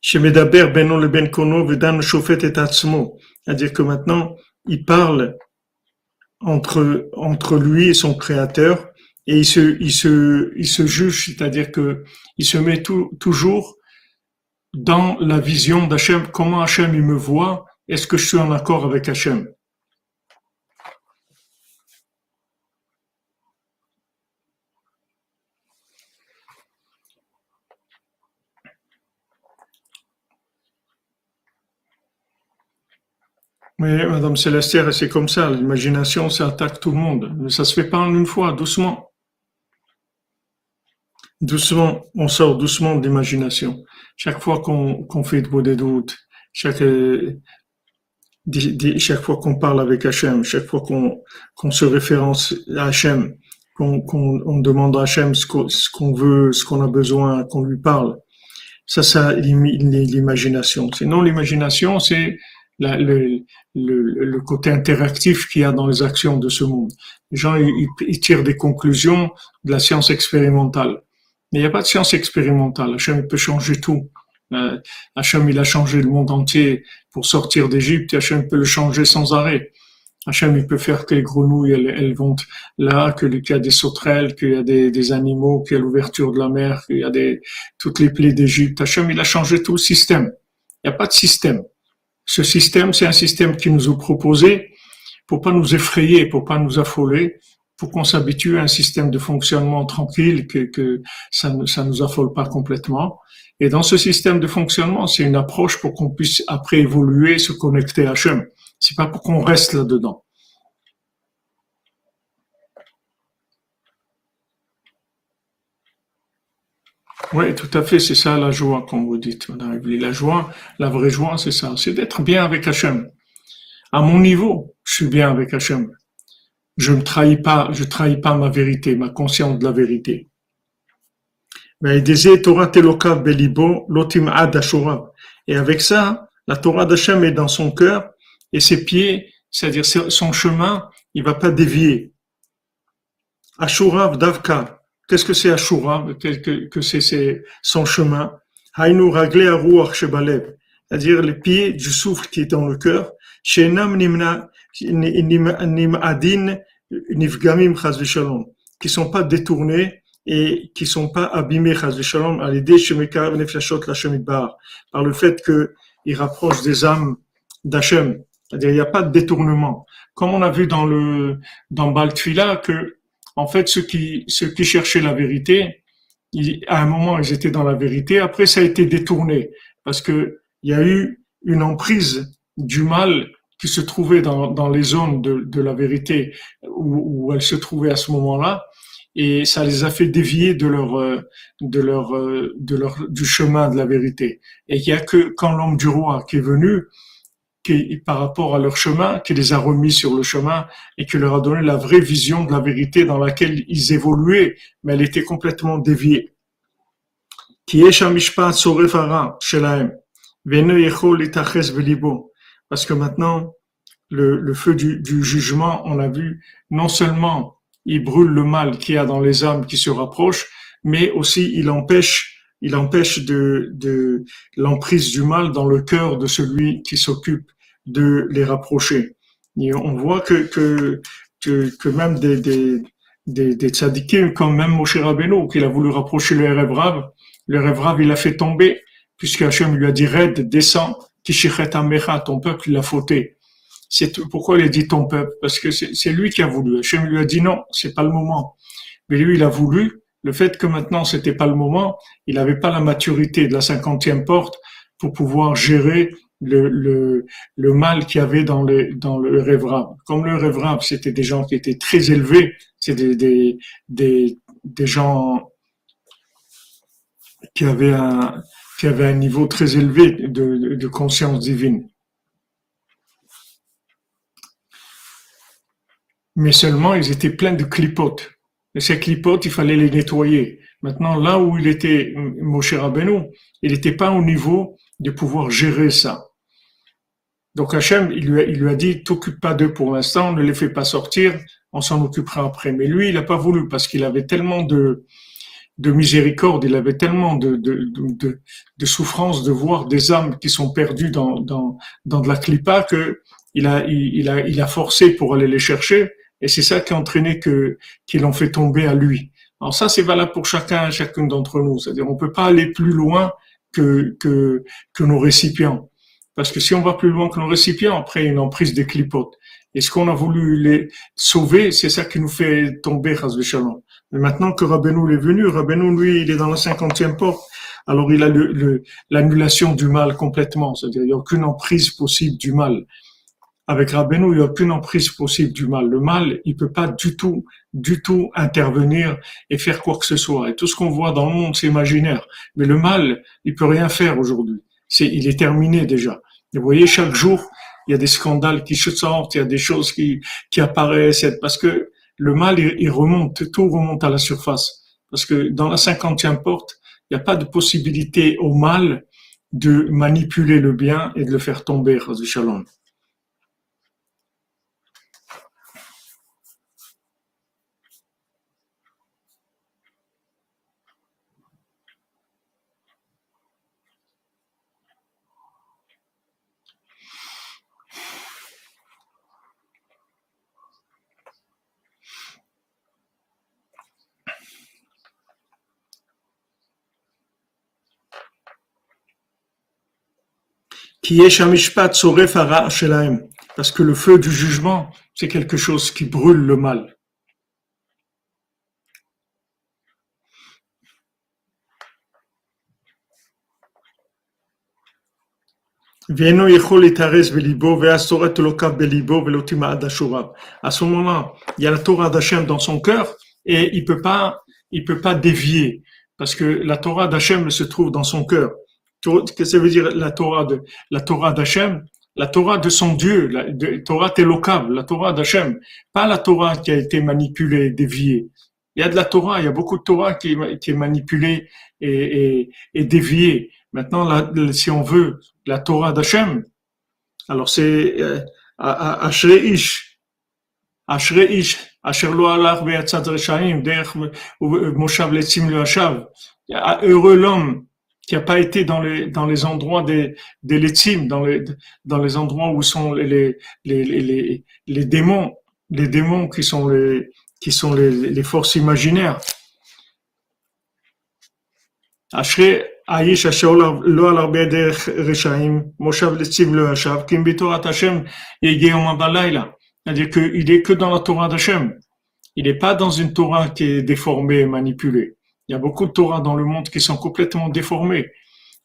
Shemedaber beno le ben kono vedan shofet et atzmo. C'est-à-dire que maintenant, il parle entre, entre lui et son créateur et il se, il se, il se juge, c'est-à-dire que il se met tout, toujours dans la vision d'Hachem, comment Hachem il me voit, est-ce que je suis en accord avec Hachem? Oui, Madame Célestière, c'est comme ça. L'imagination, ça attaque tout le monde. Mais ça se fait pas en une fois, doucement. Doucement, on sort doucement de l'imagination chaque fois qu'on fait de doutes, chaque, chaque fois qu'on parle avec Hachem, chaque fois qu'on se référence à Hachem, qu'on demande à Hachem ce qu'on veut, ce qu'on a besoin, qu'on lui parle, Ça, ça l'imagination. Sinon, l'imagination, c'est le, le, côté interactif qu'il y a dans les actions de ce monde. Les gens, ils, tirent des conclusions de la science expérimentale. Il n'y a pas de science expérimentale. Hachem peut changer tout. Euh, Hachem, il a changé le monde entier pour sortir d'Égypte. Hachem peut le changer sans arrêt. Hachem, il peut faire que les grenouilles, elles, vont là, qu'il y a des sauterelles, qu'il y a des, animaux, qu'il y a l'ouverture de la mer, qu'il y a des, toutes les plaies d'Égypte. Hachem, il a changé tout le système. Il n'y a pas de système. Ce système, c'est un système qui nous a proposé pour pas nous effrayer, pour pas nous affoler, pour qu'on s'habitue à un système de fonctionnement tranquille, que, ça ne nous affole pas complètement. Et dans ce système de fonctionnement, c'est une approche pour qu'on puisse après évoluer, se connecter à Hachem. C'est pas pour qu'on reste là-dedans. Oui, tout à fait, c'est ça la joie, comme vous dites, Madame La joie, la vraie joie, c'est ça, c'est d'être bien avec Hachem. À mon niveau, je suis bien avec Hachem. Je ne trahis pas, je trahis pas ma vérité, ma conscience de la vérité. Mais il disait Torah telokav belibo lotim ad Et avec ça, la Torah d'Hachem est dans son cœur et ses pieds, c'est-à-dire son chemin, il va pas dévier. Ashurav davka, Qu'est-ce que c'est Ashura Que, que c'est son chemin? Hainu ragle shebalev, c'est-à-dire les pieds du souffle qui est dans le cœur. Shenam nimna qui sont pas détournés et qui sont pas abîmés à l'idée par le fait que ils rapprochent des âmes d'Hachem. C'est-à-dire il n'y a pas de détournement. Comme on a vu dans le dans Baltfila que en fait, ceux qui, ceux qui cherchaient la vérité, à un moment, ils étaient dans la vérité. Après, ça a été détourné parce que il y a eu une emprise du mal se trouvait dans, les zones de, la vérité où, où elle se trouvait à ce moment-là. Et ça les a fait dévier de leur de leur de leur du chemin de la vérité. Et il y a que quand l'homme du roi qui est venu qui, par rapport à leur chemin, qui les a remis sur le chemin et qui leur a donné la vraie vision de la vérité dans laquelle ils évoluaient, mais elle était complètement déviée. Parce que maintenant, le, le feu du, du, jugement, on l'a vu, non seulement il brûle le mal qu'il y a dans les âmes qui se rapprochent, mais aussi il empêche il empêche de, de l'emprise du mal dans le cœur de celui qui s'occupe de les rapprocher. Et on voit que, que, que, même des, des, des, tzadikim, comme même Moshe Rabbeinu, qu'il a voulu rapprocher le rêve Rav, le rêve Rav, il a fait tomber, puisque Hachem lui a dit, Red, descends, Kishichet Amecha, ton peuple, il a fauté. C'est pourquoi il a dit ton peuple, parce que c'est lui qui a voulu. Hachem lui a dit non, c'est pas le moment. Mais lui, il a voulu. Le fait que maintenant c'était pas le moment, il n'avait pas la maturité de la cinquantième porte pour pouvoir gérer le, le, le mal qu'il y avait dans le, dans le Comme le rêve c'était des gens qui étaient très élevés, c'est des, des, des, des, gens qui avaient un, qui avaient un niveau très élevé de, de conscience divine. Mais seulement, ils étaient pleins de clipotes. Et ces clipotes, il fallait les nettoyer. Maintenant, là où il était, Moshe Rabbeinu, il n'était pas au niveau de pouvoir gérer ça. Donc Hachem, il lui a, il lui a dit, t'occupe pas d'eux pour l'instant, ne les fais pas sortir, on s'en occupera après. Mais lui, il n'a pas voulu parce qu'il avait tellement de, de miséricorde, il avait tellement de, de, de, de, souffrance de voir des âmes qui sont perdues dans, dans, dans de la clipa que il a, il, a, il a forcé pour aller les chercher. Et c'est ça qui a entraîné que, qu'ils l'ont fait tomber à lui. Alors ça, c'est valable pour chacun, chacune d'entre nous. C'est-à-dire, on peut pas aller plus loin que, que, que nos récipients. Parce que si on va plus loin que nos récipients, après une emprise des clipotes. Et ce qu'on a voulu les sauver, c'est ça qui nous fait tomber, Shalom. Mais maintenant que Rabbeinu est venu, Rabbeinu, lui, il est dans la cinquantième porte. Alors il a l'annulation du mal complètement. C'est-à-dire, il n'y a aucune emprise possible du mal. Avec Rabbeinu, il n'y a aucune emprise possible du mal. Le mal, il peut pas du tout, du tout intervenir et faire quoi que ce soit. Et tout ce qu'on voit dans le monde, c'est imaginaire. Mais le mal, il peut rien faire aujourd'hui. C'est, il est terminé déjà. vous voyez, chaque jour, il y a des scandales qui se sortent, il y a des choses qui, qui apparaissent, parce que le mal, il, remonte, tout remonte à la surface. Parce que dans la cinquantième porte, Il n'y a pas de possibilité au mal de manipuler le bien et de le faire tomber, Shalom. Parce que le feu du jugement, c'est quelque chose qui brûle le mal. À ce moment-là, il y a la Torah d'Hachem dans son cœur et il peut pas, il peut pas dévier parce que la Torah d'Hachem se trouve dans son cœur. Qu'est-ce que ça veut dire la Torah de la Torah d'Hachem La Torah de son Dieu, la Torah télocable, la Torah d'Hachem, pas la Torah qui a été manipulée, déviée. Il y a de la Torah, il y a beaucoup de Torah qui, est manipulée et, déviée. Maintenant, si on veut la Torah d'Hachem, alors c'est euh, Ashreish, Ashreish, Asher lo alach be'atzat reshaim, derech moshav letzim le Heureux l'homme qui n'a pas été dans les, dans les endroits des, des dans les, dans les endroits où sont les, les, les, les, démons, les démons qui sont les, qui sont les, les forces imaginaires. C'est-à-dire qu'il est que dans la Torah d'Hachem. Il n'est pas dans une Torah qui est déformée et manipulée. Il y a beaucoup de Torah dans le monde qui sont complètement déformés.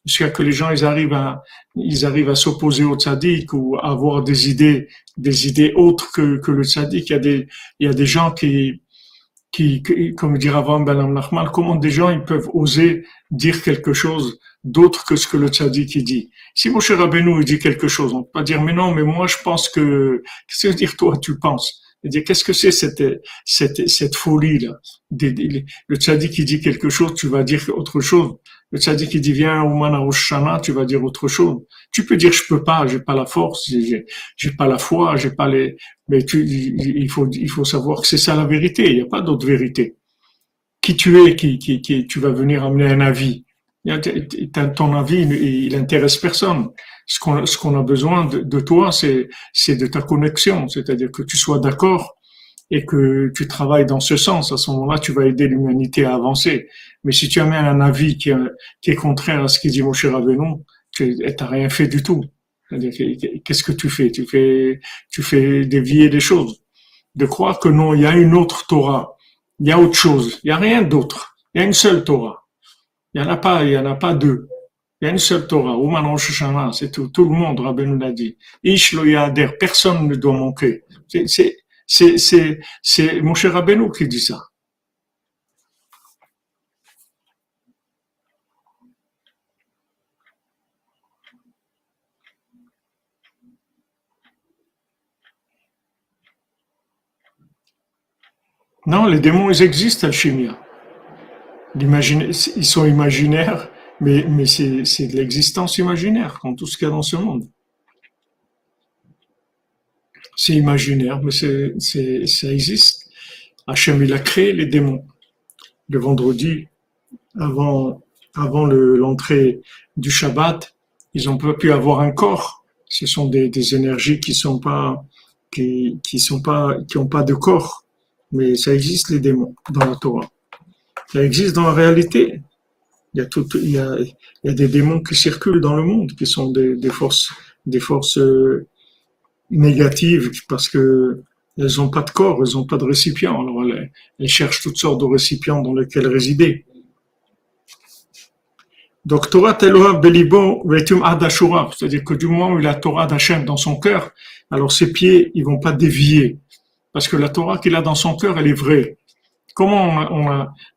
Jusqu'à que les gens, ils arrivent à, ils arrivent à s'opposer au tzaddik ou à avoir des idées, des idées autres que, que le tzaddik. Il y a des, il y a des gens qui, qui, comme dire avant Ben Nachman, comment des gens, ils peuvent oser dire quelque chose d'autre que ce que le tzaddik dit. Si Moshe Rabbeinu il dit quelque chose, on peut pas dire, mais non, mais moi, je pense que, qu'est-ce que veut dire toi, tu penses? Dire qu'est-ce que c'est cette, cette, cette folie-là? Le tzaddik qui dit quelque chose, tu vas dire autre chose. Le tzaddik qui dit viens au Mana tu vas dire autre chose. Tu peux dire je peux pas, j'ai pas la force, j'ai, j'ai pas la foi, j'ai pas les. Mais tu, il faut, il faut savoir que c'est ça la vérité. Il n'y a pas d'autre vérité. Qui tu es, qui, qui, qui, tu vas venir amener un avis. Ton avis, il intéresse personne ce qu'on ce qu'on a besoin de, de toi, c'est c'est de ta connexion, c'est-à-dire que tu sois d'accord et que tu travailles dans ce sens. À ce moment-là, tu vas aider l'humanité à avancer. Mais si tu amènes un avis qui, qui est contraire à ce qu'il dit Moshe Rabbeinu, tu n'as rien fait du tout. Qu'est-ce que tu fais? Tu fais tu fais dévier des choses. De croire que non, il y a une autre Torah, il y a autre chose, il y a rien d'autre. Il y a une seule Torah. Il y en a pas, il y en a pas deux. Il y a une seule Torah, Ouman Rosh c'est tout. Tout le monde, Rabbeinu l'a dit. Ish lo personne ne doit manquer. C'est, c'est Moshe Rabbeinu qui dit ça. Non, les démons, ils existent, Alchimia. Ils sont imaginaires mais, c'est de l'existence imaginaire, comme tout ce qu'il y a dans ce monde. C'est imaginaire, mais ça existe. Hachem, il a créé les démons. Le vendredi, avant, l'entrée du Shabbat, ils ont pas pu avoir un corps. Ce sont des, énergies qui sont pas, qui ont pas de corps. Mais ça existe, les démons, dans la Torah. Ça existe dans la réalité. Il y a des démons qui circulent dans le monde, qui sont des, forces, euh, négatives parce que elles n'ont pas de corps, elles n'ont pas de récipient. Alors elles, cherchent toutes sortes de récipients dans lesquels résider. Donc Torah Teloa Belibo Vetum Adashura, c'est-à-dire que du moment où il a Torah d'Hachem dans son cœur, alors ses pieds ils vont pas dévier parce que la Torah qu'il a dans son cœur elle est vraie. Comment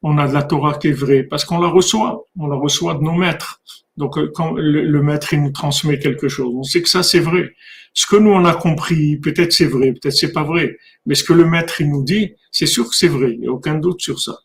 on a, de la Torah qui est vraie? Parce qu'on la reçoit, on la reçoit de nos maîtres. Donc euh, quand le, maître il nous transmet quelque chose, on sait que ça c'est vrai. Ce que nous on a compris, peut-être c'est vrai, peut-être c'est pas vrai, mais ce que le maître il nous dit, c'est sûr que c'est vrai, il n'y a aucun doute sur ça.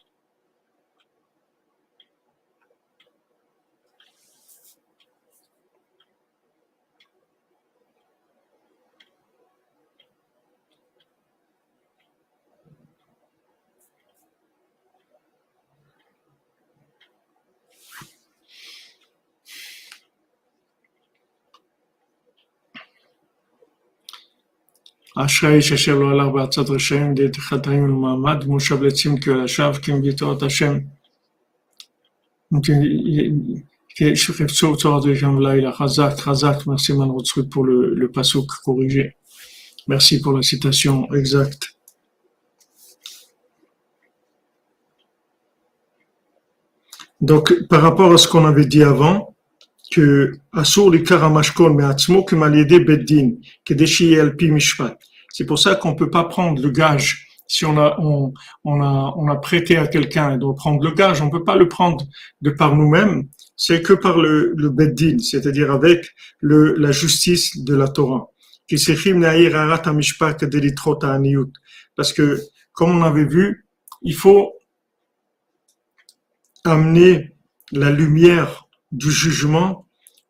אשרי שאשר לא הלך בעצת רשעים דעת חטאים ולמעמד, מושב לצים כי על השווא, כי מביטות השם. Chazak, Chazak, merci Manrotsrut pour le, le pasouk corrigé. Merci pour la citation exacte. Donc, par rapport à ce qu'on avait dit avant, c'est pour ça qu'on peut pas prendre le gage. Si on a, on, on a, on a prêté à quelqu'un et doit prendre le gage, on peut pas le prendre de par nous-mêmes. C'est que par le, le beddin, c'est-à-dire avec le, la justice de la Torah. Parce que, comme on avait vu, il faut amener la lumière du jugement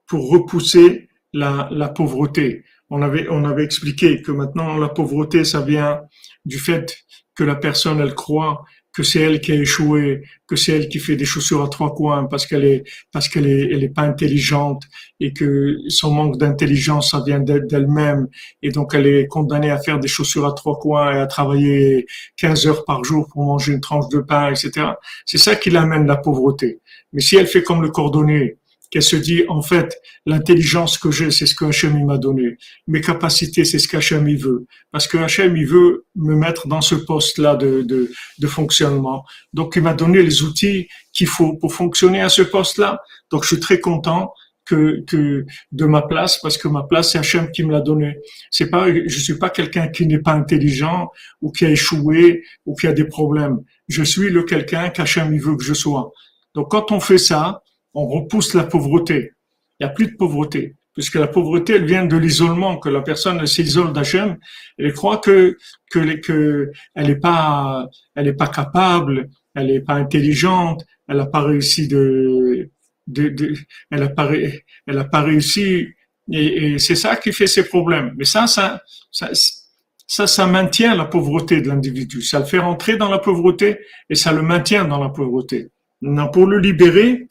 pour repousser la, pauvreté. On avait, on avait expliqué que maintenant la pauvreté, ça vient du fait que la personne, elle croit que c'est elle qui a échoué, que c'est elle qui fait des chaussures à trois coins parce qu'elle est parce qu'elle est elle est pas intelligente et que son manque d'intelligence ça vient d'elle-même et donc elle est condamnée à faire des chaussures à trois coins et à travailler 15 heures par jour pour manger une tranche de pain, etc. C'est ça qui l'amène la pauvreté. Mais si elle fait comme le cordonnier, qu'elle se dit, en fait, l'intelligence que j'ai, c'est ce que Hachem m'a donné. Mes capacités, c'est ce qu'Hachem il veut. Parce que Hachem, il veut me mettre dans ce poste-là de, de, de fonctionnement. Donc, il m'a donné les outils qu'il faut pour fonctionner à ce poste-là. Donc, je suis très content que, que de ma place parce que ma place c'est Hachem qui me l'a donné. C'est pas je suis pas quelqu'un qui n'est pas intelligent ou qui a échoué ou qui a des problèmes. Je suis le quelqu'un qu'Hachem il veut que je sois. Donc quand on fait ça, on repousse la pauvreté. Il n'y a plus de pauvreté, puisque la pauvreté, elle vient de l'isolement, que la personne s'isole d'Hachem, elle croit que, que, que elle n'est pas, elle est pas capable, elle n'est pas intelligente, elle n'a pas réussi de, de, de, elle a pas, elle a pas réussi, et, et c'est ça qui fait ses problèmes. Mais ça, ça, ça, ça, ça maintient la pauvreté de l'individu. Ça le fait rentrer dans la pauvreté et ça le maintient dans la pauvreté. Non, pour le libérer,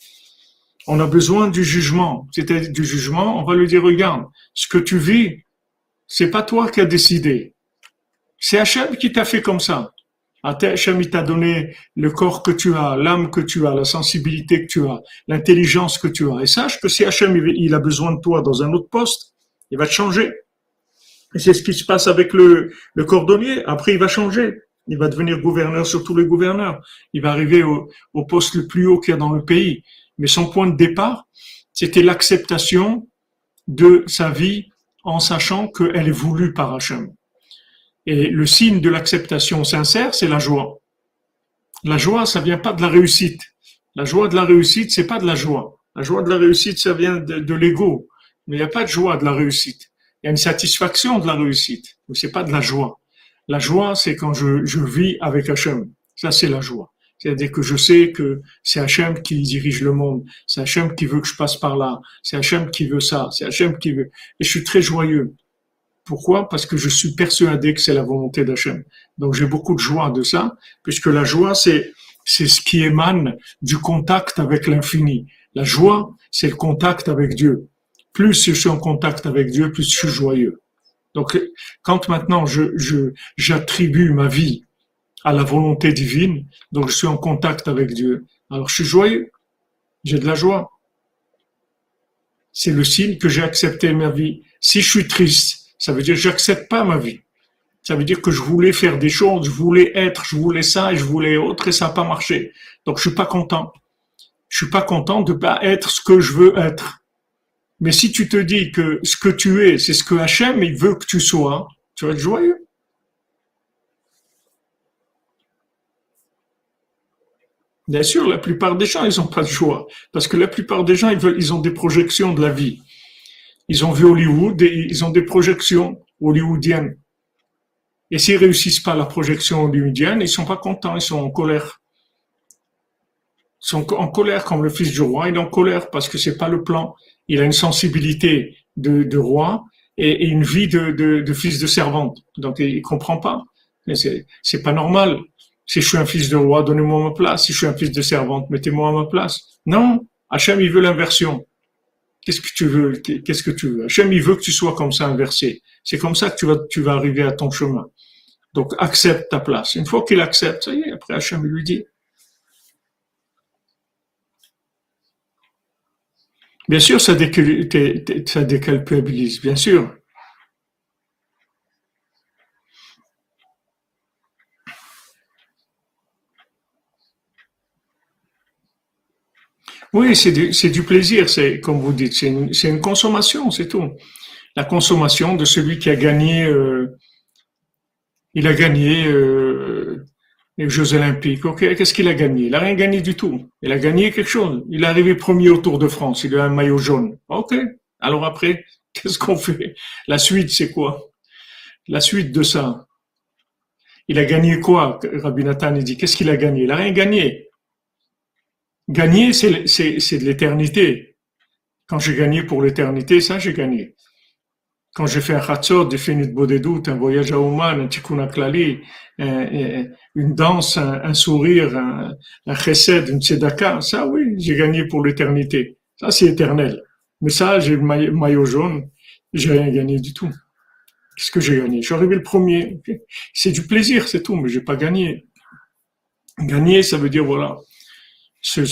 on a besoin du jugement. C'est-à-dire du jugement, on va lui dire, regarde, ce que tu vis, c'est pas toi qui as décidé. C'est Hachem qui t'a fait comme ça. Hachem, il t'a donné le corps que tu as, l'âme que tu as, la sensibilité que tu as, l'intelligence que tu as. Et sache que si Hachem, il a besoin de toi dans un autre poste, il va te changer. Et c'est ce qui se passe avec le, cordonnier. Après, il va changer. Il va devenir gouverneur sur tous les gouverneurs. Il va arriver au poste le plus haut qu'il y a dans le pays. Mais son point de départ, c'était l'acceptation de sa vie en sachant qu'elle est voulue par Hachem. Et le signe de l'acceptation sincère, c'est la joie. La joie, ça vient pas de la réussite. La joie de la réussite, c'est pas de la joie. La joie de la réussite, ça vient de, l'ego. Mais il n'y a pas de joie de la réussite. Il y a une satisfaction de la réussite. Mais c'est pas de la joie. La joie, c'est quand je, je vis avec Hachem. Ça, c'est la joie. C'est-à-dire que je sais que c'est Hachem qui dirige le monde, c'est Hachem qui veut que je passe par là, c'est Hachem qui veut ça, c'est Hachem qui veut. Et je suis très joyeux. Pourquoi? Parce que je suis persuadé que c'est la volonté d'Hachem. Donc j'ai beaucoup de joie de ça, puisque la joie, c'est c'est ce qui émane du contact avec l'infini. La joie, c'est le contact avec Dieu. Plus je suis en contact avec Dieu, plus je suis joyeux. Donc quand maintenant je j'attribue ma vie à la volonté divine, donc je suis en contact avec Dieu. Alors je suis joyeux, j'ai de la joie. C'est le signe que j'ai accepté ma vie. Si je suis triste, ça veut dire que j'accepte pas ma vie. Ça veut dire que je voulais faire des choses, je voulais être, je voulais ça et je voulais autre et ça n'a pas marché. Donc je suis pas content. Je suis pas content de pas être ce que je veux être. Mais si tu te dis que ce que tu es, c'est ce que Hachem il veut que tu sois, tu vas être joyeux. Bien sûr, la plupart des gens, ils n'ont pas de choix. Parce que la plupart des gens, ils, veulent, ont des projections de la vie. Ils ont vu Hollywood et ils ont des projections hollywoodiennes. Et s'ils réussissent pas la projection hollywoodienne, ils sont pas contents, ils sont en colère. Ils sont en colère comme le fils du roi, il est en colère parce que c'est pas le plan. Il a une sensibilité de, roi et, une vie de, fils de servante. Donc il, il comprend pas. C'est, c'est pas normal. Si je suis un fils de roi, donnez-moi ma place. Si je suis un fils de servante, mettez-moi à ma place. Non, Hachem, il veut l'inversion. Qu'est-ce que tu veux Qu'est-ce que tu veux? Hachem, il veut que tu sois comme ça inversé. C'est comme ça que tu vas, tu vas arriver à ton chemin. Donc, accepte ta place. Une fois qu'il accepte, ça y est, après Hachem lui dit. Bien sûr, ça, ça déculpabilise, bien sûr. Oui, c'est du, du plaisir, c'est comme vous dites, c'est une, consommation, c'est tout. La consommation de celui qui a gagné, euh, il a gagné euh, les Jeux Olympiques. Ok, qu'est-ce qu'il a gagné? Il a rien gagné du tout. Il a gagné quelque chose. Il est arrivé premier au Tour de France. Il a un maillot jaune. Ok. Alors après, qu'est-ce qu'on fait? La suite, c'est quoi? La suite de ça. Il a gagné quoi? Rabbi Nathan il dit. Qu'est-ce qu'il a gagné? Il a rien gagné. Gagner, c'est de l'éternité. Quand j'ai gagné pour l'éternité, ça, j'ai gagné. Quand j'ai fait un khatsor, des de doutes, un voyage à Oman, un tikkun klali, une danse, un, sourire, un, un chesed, une tzedaka, ça, oui, j'ai gagné pour l'éternité. Ça, c'est éternel. Mais ça, j'ai le maillot jaune, j'ai rien gagné du tout. Qu'est-ce que j'ai gagné? Je suis arrivé le premier. C'est du plaisir, c'est tout, mais j'ai pas gagné. Gagner, ça veut dire, voilà, ce,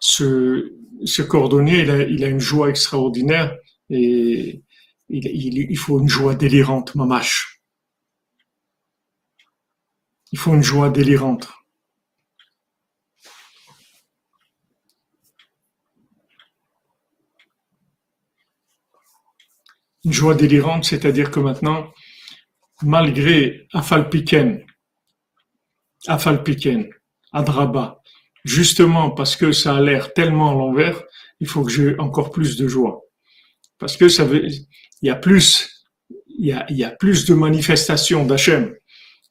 ce, cordonnier, il a, une joie extraordinaire et il faut une joie délirante, mamache. Il faut une joie délirante. Une joie délirante, c'est-à-dire que maintenant, malgré Afalpiken, Afalpiken, Adraba, justement parce que ça a l'air tellement à l'envers, il faut que j'ai encore plus de joie. Parce que ça veut, il y a plus, il y a, il y a plus de manifestations d'Hachem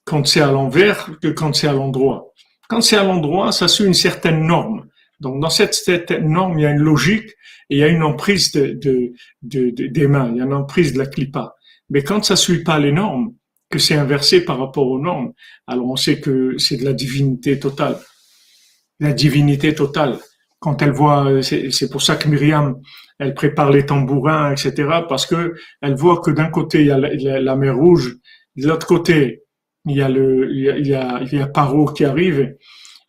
quand c'est à l'envers que quand c'est à l'endroit. Quand c'est à l'endroit, ça suit une certaine norme. Donc, dans cette, cette, norme, il y a une logique et il y a une emprise de, de, de, des mains, il y a une emprise de la clipa. Mais quand ça suit pas les normes, que c'est inversé par rapport aux normes, alors on sait que c'est de la divinité totale la divinité totale. Quand elle voit, c'est pour ça que Myriam, elle prépare les tambourins, etc., parce que elle voit que d'un côté il y a la, mer Rouge, de l'autre côté il y a le, il y a, Paro qui arrive.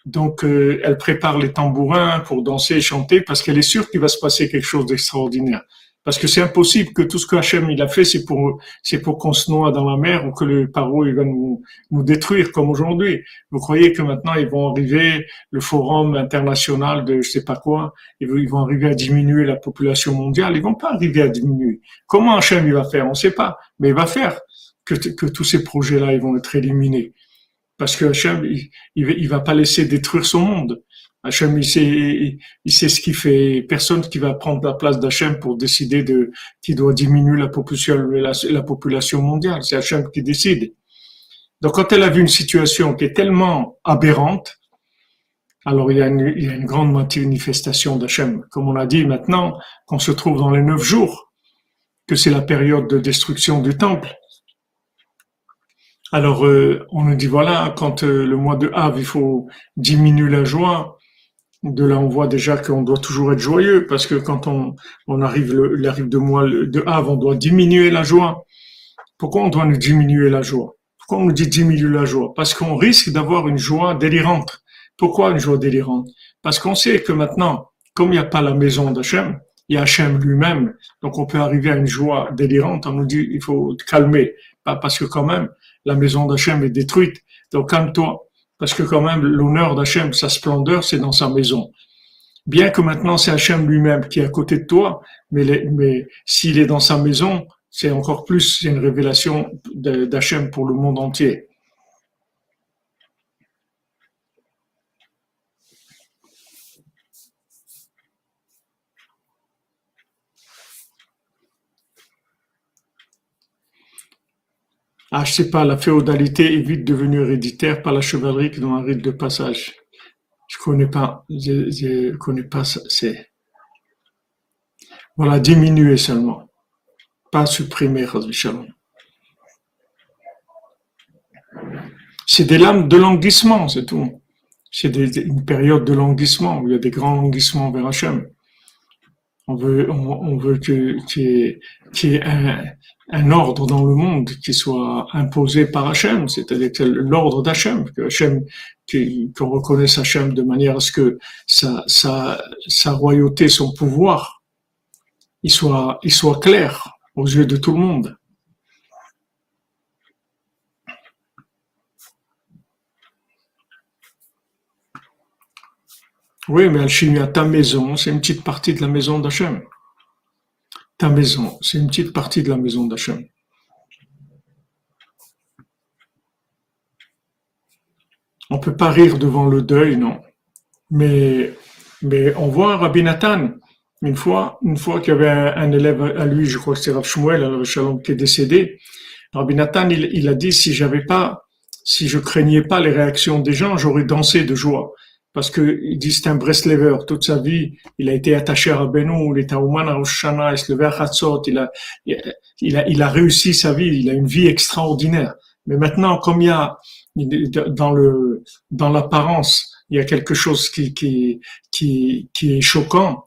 Donc euh, elle prépare les tambourins pour danser et chanter parce qu'elle est sûre qu'il va se passer quelque chose d'extraordinaire. Parce que c'est impossible que tout ce que Hachem il a fait, c'est pour c'est pour qu'on se noie dans la mer ou que le paro il va nous, nous détruire comme aujourd'hui. Vous croyez que maintenant ils vont arriver le forum international de je sais pas quoi, ils vont arriver à diminuer la population mondiale? Ils vont pas arriver à diminuer. Comment Hachem il va faire? On sait pas, mais il va faire que, que tous ces projets-là ils vont être éliminés parce que Hachem il, il, il va pas laisser détruire son monde. Hachem, il sait, il ce qu'il fait. Personne qui va prendre la place d'Hachem pour décider de qui doit diminuer la population, la, population mondiale. C'est Hachem qui décide. Donc, quand elle a vu une situation qui est tellement aberrante, alors il y a une, il y a une grande manifestation d'Hachem. Comme on l'a dit maintenant, qu'on se trouve dans les neuf jours, que c'est la période de destruction du temple. Alors, euh, on nous dit voilà, quand euh, le mois de Av, il faut diminuer la joie, de là, on voit déjà qu'on doit toujours être joyeux, parce que quand on, on arrive, le, arrive de mois de Havre, on doit diminuer la joie. Pourquoi on doit nous diminuer la joie? Pourquoi on nous dit diminuer la joie? Parce qu'on risque d'avoir une joie délirante. Pourquoi une joie délirante? Parce qu'on sait que maintenant, comme il n'y a pas la maison d'Hachem, il y a Hachem lui-même, donc on peut arriver à une joie délirante. On nous dit il faut calmer, pas parce que quand même la maison d'Hachem est détruite. Donc calme-toi. Parce que quand même, l'honneur d'Hachem, sa splendeur, c'est dans sa maison. Bien que maintenant c'est Hachem lui-même qui est à côté de toi, mais, s'il est dans sa maison, c'est encore plus une révélation d'Hachem pour le monde entier. Ah, je sais pas, la féodalité est vite devenue héréditaire par la chevalerie dans un rite de passage. Je connais pas, je, connais pas c'est, voilà, diminuer seulement. Pas supprimer. C'est des lames de languissement, c'est tout. C'est une période de languissement où il y a des grands languissements vers Hachem. On veut, on, qu'il y ait, un, ordre dans le monde qui soit imposé par Hachem, c'est-à-dire l'ordre d'Hachem, que Hachem, qu'on reconnaisse Hachem de manière à ce que sa, royauté, son pouvoir, il soit clair aux yeux de tout le monde. Oui, mais Alchimia, ta maison, c'est une petite partie de la maison d'Hachem. Ta maison, c'est une petite partie de la maison d'Hachem. On peut pas rire devant le deuil, non. Mais, mais on voit Rabbi Nathan, une fois, une fois qu'il y avait un, élève à lui, je crois que c'est Rav Shmuel, Shalom, qui est décédé. Rabbi Nathan, il, il a dit, si j'avais pas, si je craignais pas les réactions des gens, j'aurais dansé de joie parce que il dit c'est un Breslever toute sa vie. Il a été attaché à Rabbeinu, il était à Ouman à il se levait à Hatzot, il a, il a, il a réussi sa vie, il a une vie extraordinaire. Mais maintenant, comme il y a dans le dans l'apparence, il y a quelque chose qui qui qui, qui est choquant.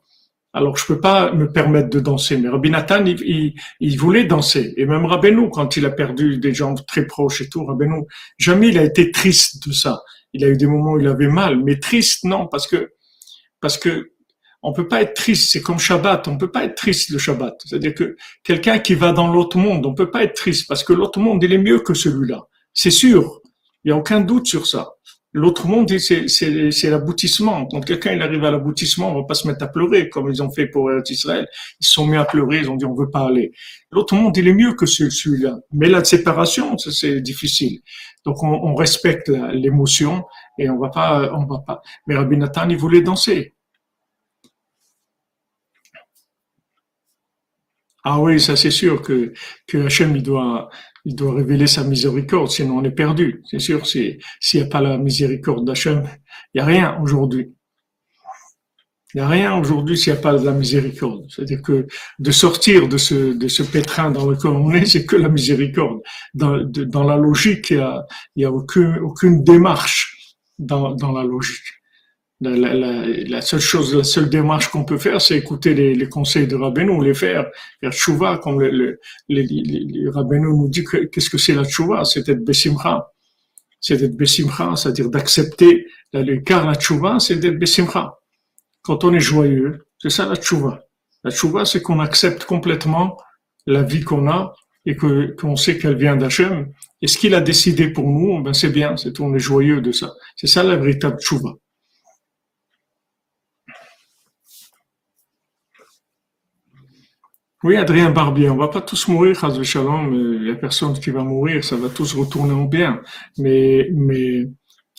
Alors je peux pas me permettre de danser. Mais Rabbi Nathan, il, il, voulait danser. Et même Rabbeinu, quand il a perdu des gens très proches et tout, Rabbeinu, jamais il a été triste de ça il a eu des moments où il avait mal, mais triste, non, parce que, parce que on peut pas être triste, c'est comme Shabbat, on peut pas être triste le Shabbat. C'est-à-dire que quelqu'un qui va dans l'autre monde, on peut pas être triste parce que l'autre monde, il est mieux que celui-là. C'est sûr. Il y a aucun doute sur ça. L'autre monde, c'est l'aboutissement. Quand quelqu'un arrive à l'aboutissement, on va pas se mettre à pleurer comme ils ont fait pour Israël. Ils sont mis à pleurer, ils ont dit on veut pas aller. L'autre monde, il est mieux que celui-là. Mais la séparation, c'est difficile. Donc on, on respecte l'émotion et on va pas, on va pas. Mais Rabbi Nathan, il voulait danser. Ah oui, ça c'est sûr que, que Hachem, il doit, il doit révéler sa miséricorde, sinon on est perdu. C'est sûr, s'il n'y a pas la miséricorde d'Hachem, il n'y a rien aujourd'hui. Il n'y a rien aujourd'hui s'il n'y a pas de la miséricorde. C'est-à-dire que de sortir de ce, pétrin dans lequel on est, c'est que la miséricorde. Dans, la logique, il n'y a, aucune, démarche dans la logique. La, seule chose, la seule démarche qu'on peut faire, c'est écouter les, conseils de Rabbeinu, les faire, faire tchouva, comme le, le, nous dit qu'est-ce que c'est la tchouva, c'est être bessimcha. C'est d'être bessimcha, c'est-à-dire d'accepter, car la tchouva, c'est d'être bessimcha. Quand on est joyeux, c'est ça la tchouva. La tchouva, c'est qu'on accepte complètement la vie qu'on a et qu'on sait qu'elle vient d'Hachem. Et ce qu'il a décidé pour nous, ben c'est bien, c'est on est joyeux de ça. C'est ça la véritable tchouva. Oui, Adrien Barbier, on va pas tous mourir, Shalom, il y a personne qui va mourir, ça va tous retourner en bien. Mais, mais,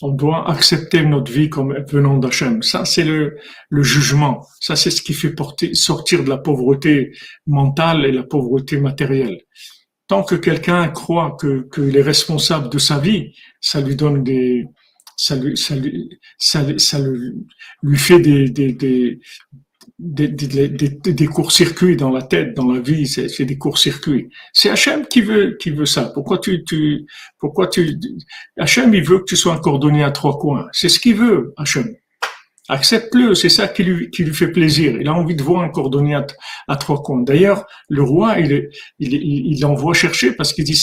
on doit accepter notre vie comme venant d'Hachem. Ça, c'est le, le jugement. Ça, c'est ce qui fait porter, sortir de la pauvreté mentale et la pauvreté matérielle. Tant que quelqu'un croit que, qu'il est responsable de sa vie, ça lui donne des, ça lui, ça lui, ça, ça lui, fait des, des, des, des, des, des, courts-circuits dans la tête, dans la vie, c'est des courts-circuits. C'est Hachem qui veut, qui veut ça. Pourquoi tu, tu, pourquoi tu, Hachem, il veut que tu sois un cordonnier à trois coins. C'est ce qu'il veut, Hachem. Accepte-le, c'est ça qui lui, qui lui fait plaisir. Il a envie de voir un cordonnier à, trois coins. D'ailleurs, le roi, il, il, il, il envoie chercher parce qu'il dit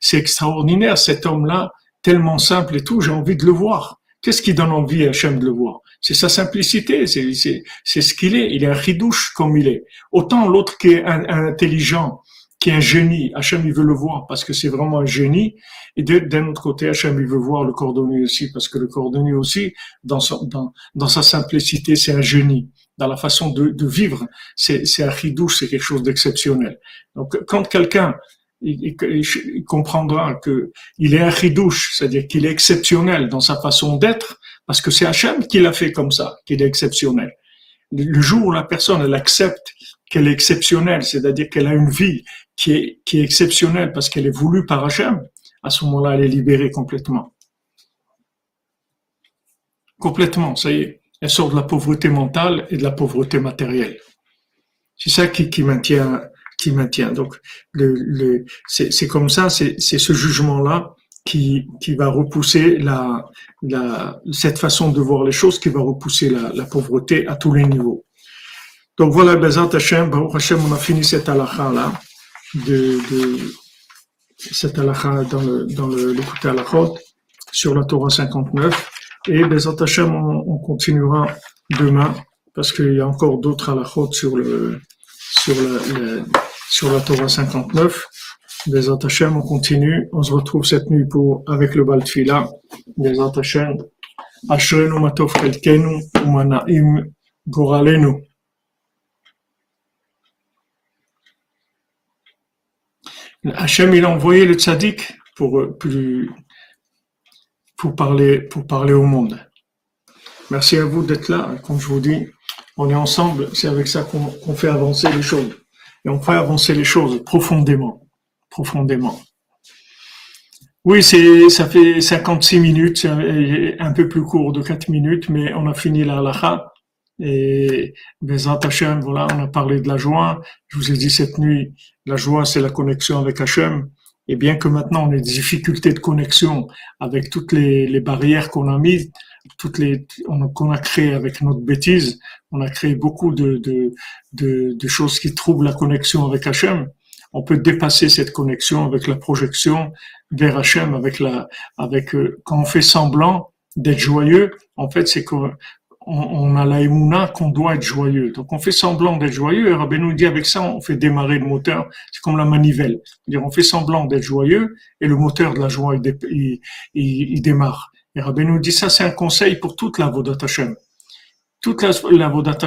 c'est extraordinaire, cet homme-là, tellement simple et tout, j'ai envie de le voir. Qu'est-ce qui donne envie à Hachem de le voir? C'est sa simplicité, c'est ce qu'il est. Il est un ridouche comme il est. Autant l'autre qui est un, intelligent, qui est un génie, Hachem il veut le voir parce que c'est vraiment un génie. Et d'un autre côté, Hachem il veut voir le cordonnier aussi parce que le cordonnier aussi, dans, dans, dans sa simplicité, c'est un génie. Dans la façon de, de vivre, c'est un ridouche, c'est quelque chose d'exceptionnel. Donc quand quelqu'un il, comprendra que il est un chidouche, c'est-à-dire qu'il est exceptionnel dans sa façon d'être, parce que c'est Hachem qui l'a fait comme ça, qu'il est exceptionnel. Le jour où la personne elle accepte qu'elle est exceptionnelle, c'est-à-dire qu'elle a une vie qui est, qui est exceptionnelle parce qu'elle est voulue par Hachem, à ce moment-là, elle est libérée complètement. Complètement, ça y est. Elle sort de la pauvreté mentale et de la pauvreté matérielle. C'est ça qui, qui maintient qui maintient. Donc, le, le, c'est comme ça, c'est ce jugement-là qui, qui va repousser la, la, cette façon de voir les choses, qui va repousser la, la pauvreté à tous les niveaux. Donc voilà, Bezat Hashem, Hashem, on a fini cette halakha là, de, de cette halakha dans le, dans le, halachot, sur la Torah 59. Et Bezat Hashem, on, on continuera demain, parce qu'il y a encore d'autres halachot sur le, sur la, sur la Torah 59. Bezat Hashem, on continue. On se retrouve cette nuit pour, avec le Baltfila. Bezat Hashem. Ashrenu matov chelkenu, umanaim. Hachem, il a envoyé le tzaddik pour, euh, parler, pour parler au monde. Merci à vous d'être là. Comme je vous dis, on est ensemble. C'est avec ça qu'on fait avancer les choses. Et on fait avancer les choses profondément. Profondément. Oui, c'est, ça fait 56 minutes, un peu plus court de 4 minutes, mais on a fini la halakha. Et Bezat Hashem, voilà, on a parlé de la joie. Je vous ai dit cette nuit, la joie, c'est la connexion avec Hachem. Et bien que maintenant on ait des difficultés de connexion avec toutes les, barrières qu'on a mises, toutes les qu'on a créées avec notre bêtise, on a créé beaucoup de, de, choses qui troublent la connexion avec Hachem. On peut dépasser cette connexion avec la projection vers Hachem, avec la, avec euh, quand on fait semblant d'être joyeux. En fait, c'est que on, a la émouna qu'on doit être joyeux. Donc on fait semblant d'être joyeux et Rabbi nous dit avec ça on fait démarrer le moteur. C'est comme la manivelle. -dire on fait semblant d'être joyeux et le moteur de la joie il, il, démarre. Et Rabbi nous dit ça c'est un conseil pour toute la Vodat Hashem. Toute la, la Vodat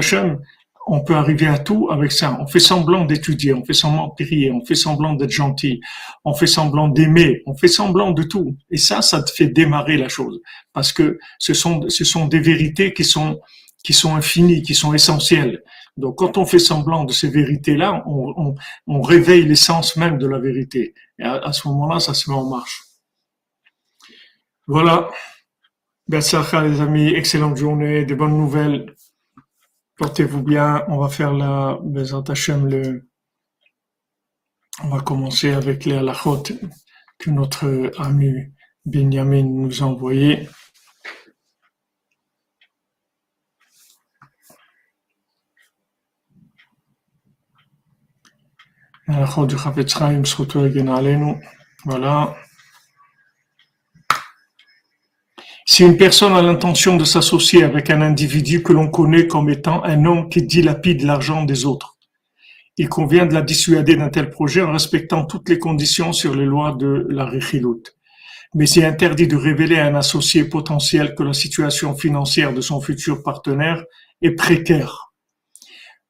on peut arriver à tout avec ça. On fait semblant d'étudier, on fait semblant de prier, on fait semblant d'être gentil, on fait semblant d'aimer, on fait semblant de tout. Et ça, ça te fait démarrer la chose. Parce que ce sont, ce sont des vérités qui sont, qui sont infinies, qui sont essentielles. Donc, quand on fait semblant de ces vérités-là, on, réveille l'essence même de la vérité. Et à, ce moment-là, ça se met en marche. Voilà. Merci les amis. Excellente journée, des bonnes nouvelles. Portez-vous bien. On va faire la Bezat le. On va commencer avec les halachot que notre ami Benjamin nous a envoyé. Halachot du Chafetz Chaim, Voilà. Si une personne a l'intention de s'associer avec un individu que l'on connaît comme étant un homme qui dilapide l'argent des autres, il convient de la dissuader d'un tel projet en respectant toutes les conditions sur les lois de la Richilut. Mais c'est interdit de révéler à un associé potentiel que la situation financière de son futur partenaire est précaire.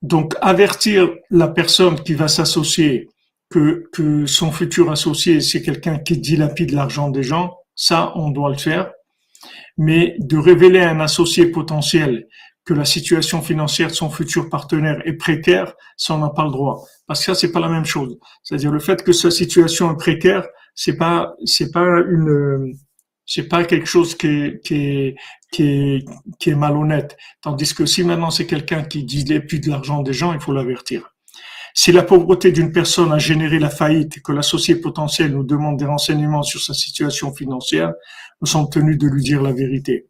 Donc, avertir la personne qui va s'associer que, que son futur associé, c'est quelqu'un qui dilapide l'argent des gens, ça, on doit le faire mais de révéler à un associé potentiel que la situation financière de son futur partenaire est précaire, ça on n'a pas le droit. Parce que ça, c'est pas la même chose. C'est-à-dire le fait que sa situation est précaire, c'est pas, c'est pas une, c'est pas quelque chose qui est, qui est, qui est, malhonnête. Tandis que si maintenant c'est quelqu'un qui plus de l'argent des gens, il faut l'avertir. Si la pauvreté d'une personne a généré la faillite et que l'associé potentiel nous demande des renseignements sur sa situation financière, nous sommes tenus de lui dire la vérité.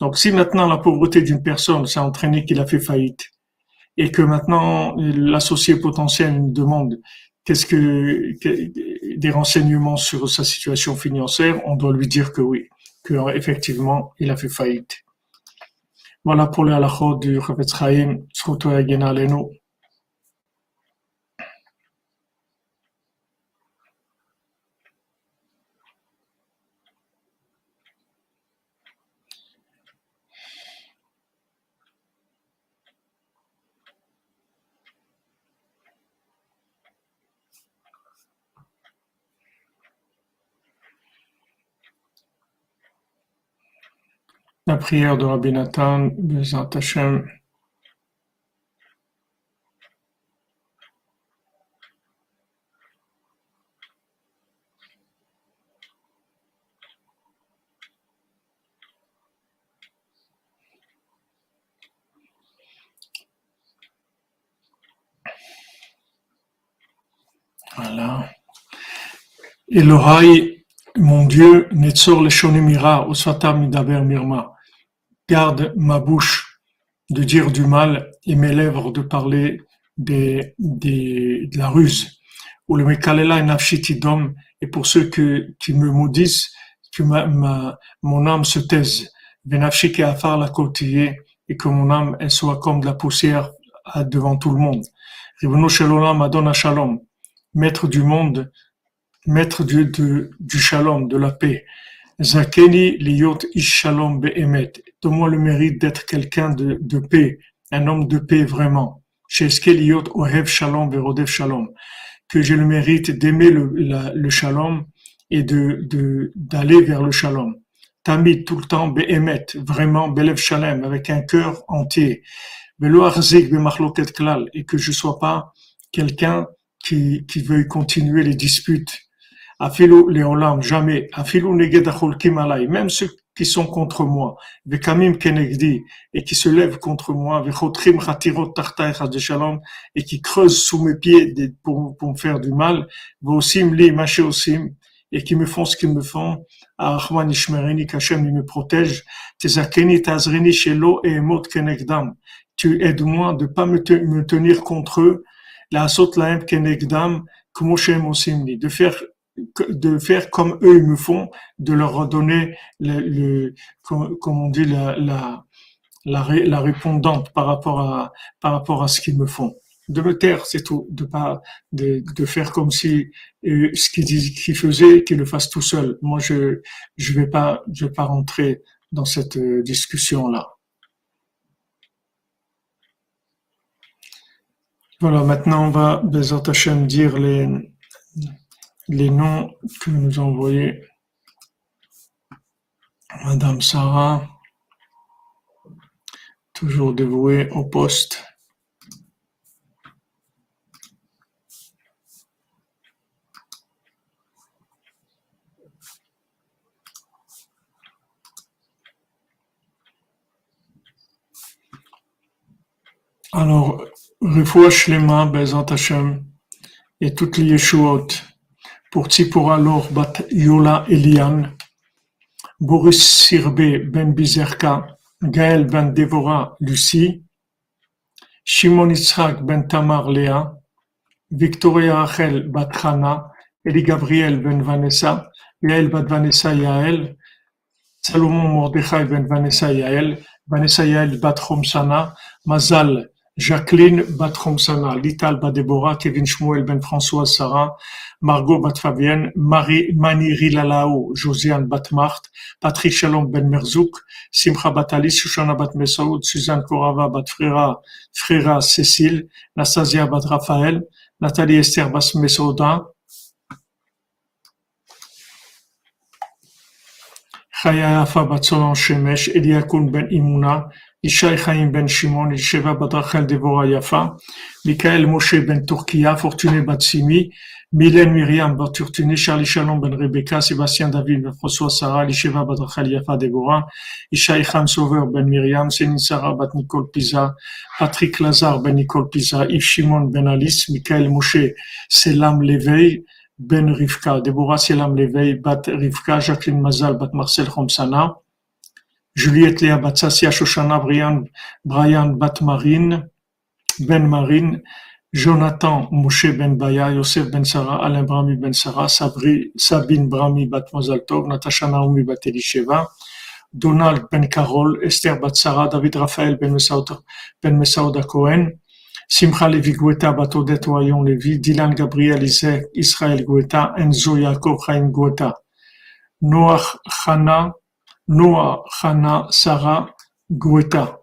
Donc si maintenant la pauvreté d'une personne s'est entraîné qu'il a fait faillite et que maintenant l'associé potentiel nous demande qu'est-ce que, des renseignements sur sa situation financière, on doit lui dire que oui, que effectivement il a fait faillite. Voilà pour les du La prière de Rabbi Nathan, Bezat Hashem. Voilà. Elohai, mon Dieu, Netzor le Shonimira, Osfatam Midaber Mirma garde ma bouche de dire du mal et mes lèvres de parler des, des, de la ruse. Ou le mekalela nafshitidom, et pour ceux que, qui me maudissent, que ma, ma, mon âme se taise. Benafshike afar la côtier, et que mon âme elle soit comme de la poussière devant tout le monde. Ribono Shalom Adon Shalom, maître du monde, maître du, du, du shalom, de la paix. Zakeni liyot ish shalom be'emet. Donne-moi le mérite d'être quelqu'un de, de paix, un homme de paix vraiment. Sheske liyot ohev shalom ve'rodev shalom. Que j'ai le mérite d'aimer le, le shalom et de, de, d'aller vers le shalom. Tamid, tout le temps, be'emet, vraiment, belev shalem, avec un cœur entier. Velo arzik be'machloket klal, et que je sois pas quelqu'un qui, qui veuille continuer les disputes jamais. Même ceux qui sont contre moi. Et qui se lèvent contre moi. Et qui creusent sous mes pieds pour, pour me faire du mal. Et qui me font ce qu'ils me font. Ahman ishmerini, kachem, il me protège. Tezakeni tazrini shelo et emot kenegdam. Tu aides-moi de pas me, tenir contre eux. La asot laem kenegdam, kumoshem osimni, de faire de faire comme eux ils me font, de leur redonner le, comme, on dit la, la, la, répondante par rapport à par rapport à ce qu'ils me font. De me taire, c'est tout, de pas de, de faire comme si euh, ce qu'ils qu'ils faisaient, qu'ils le fassent tout seul. Moi, je je vais pas je vais pas rentrer dans cette euh, discussion là. Voilà, maintenant on va, Bezat dire les, les noms que nous a envoyés Madame Sarah, toujours dévouée au poste. Alors, refouach les mains, Bezat Hashem, et toutes les Yeshuot pour Tzipora Lor bat Yola Elian, Boris Sirbe ben Bizerka, Gaël ben Devora Lucie, Shimon Yitzhak ben Tamar Léa, Victoria Rachel bat Hana, Eli Gabriel ben Vanessa, Yael bat Vanessa Yael, Salomon Mordechai ben Vanessa Yael, Vanessa Yael bat Chomsana, Mazal Jacqueline Batromsana, Lital Badebora, Kevin Shmuel Ben François Sarah, Margot Bat Fabienne, Marie Maniri Lalao, Josiane Batmart, Patrick Shalom Ben Merzouk, Simcha Batalis, Shoshana Bat Suzanne Korava Bat Frera, Frera Cécile, Nastasia Bat Raphaël, Nathalie Esther Bas Mesouda, Chaya Yafa Bat Shemesh, Eliakoun Ben Imuna, Ishaï Chaim ben Shimon, Yesheva bat Rachel Devora Yafa, Michael Moshe ben Turkia, Fortuné Batsimi, Mylène Myriam bat Turtuné, Charlie Shalom ben Rebecca, Sébastien David ben François Sarah, Yesheva bat Rachel Yafa Devora, Ishaï Chaim Sauveur ben Myriam, Céline Sarah bat Nicole Pisa, Patrick Lazare ben Nicole Pisa, Yves Shimon ben Alice, Michael Moshe, Selam Leveil, ben Rivka, Deborah Selam Leveil, bat Rivka, Jacqueline Mazal, bat Marcel Khomsana, Juliette Léa Batsassia, Shoshana Brian, Brian Batmarine, Ben Marine, Jonathan Moshe Ben Baya, Yosef Ben Sarah, Alain Brami Ben Sarah, Sabri, Sabine Brami Bat Tov, Natasha Naomi Bat Elisheva, Donald Ben Carol, Esther Bat Sarah, David Raphaël Ben Mesaouda Ben Cohen, Simcha Levi Guetta Bat Odette Oyon Levi, Dylan Gabriel Israël Guetta, Enzo Yaakov Chaim Guetta, Noach Chana, Noah, Hana, Sarah, Guetta.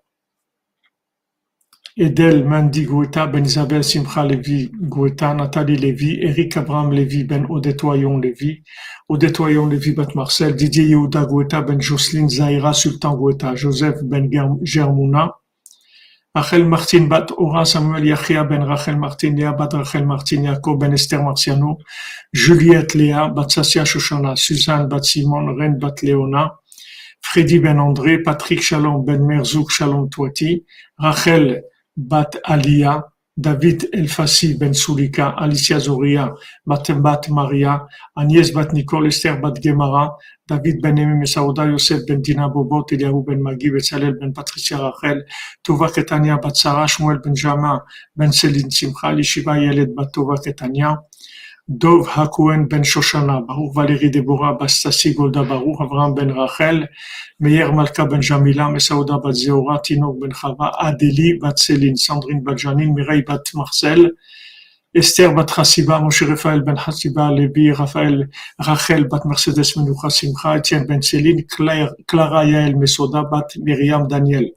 Edel Mandy Guetta, Ben Isabel Simcha Levi Guetta, Nathalie Lévy, Eric Abraham Lévy, Ben Odetoyon Lévy, Odetoyon Lévy, Ben Marcel, Didier Yehuda Guetta, Ben Jocelyne Zahira Sultan Guetta, Joseph Ben Germouna, Rachel Martin Bat Ora Samuel Yachia Ben Rachel Martin Léa Bat Rachel Martin Yaakov Ben Esther Marciano, Juliette Léa Bat Sassia Shoshana, Suzanne Bat Simon, Reine Bat Léona, Freddy Ben André, Patrick Shalom Ben Merzouk Shalom Touati, Rachel Bat Alia, David Elfassi ben Sulika, Alicia Zoria, bat Maria, Agnès bat Nicole, Esther bat Gemara, David ben Emi Mesauda, Yosef ben Dina Bobot, Eliahu ben Magi, Betzalel ben Patricia Rachel, Tova Ketania bat Sarah, Shmuel ben Jama, ben Céline Simcha, Lishiva Yelet bat Tova Ketania, Dov Hakouen ben Shoshana, Baruch Valérie Deborah, Bastasi Golda Baruch, Avram ben Rachel, Meir Malka ben Jamila, Mesauda bat Zeora, Tinok ben Chava, Adeli bat Céline, Sandrine bat Janine, Mireille bat Marcel, Esther bat Chassiba, Moshe Raphaël ben Chassiba, Levi, Raphaël, Rachel bat Mercedes Menoucha Simcha, Etienne ben Céline, Clara Yael Mesoda bat Myriam Daniel.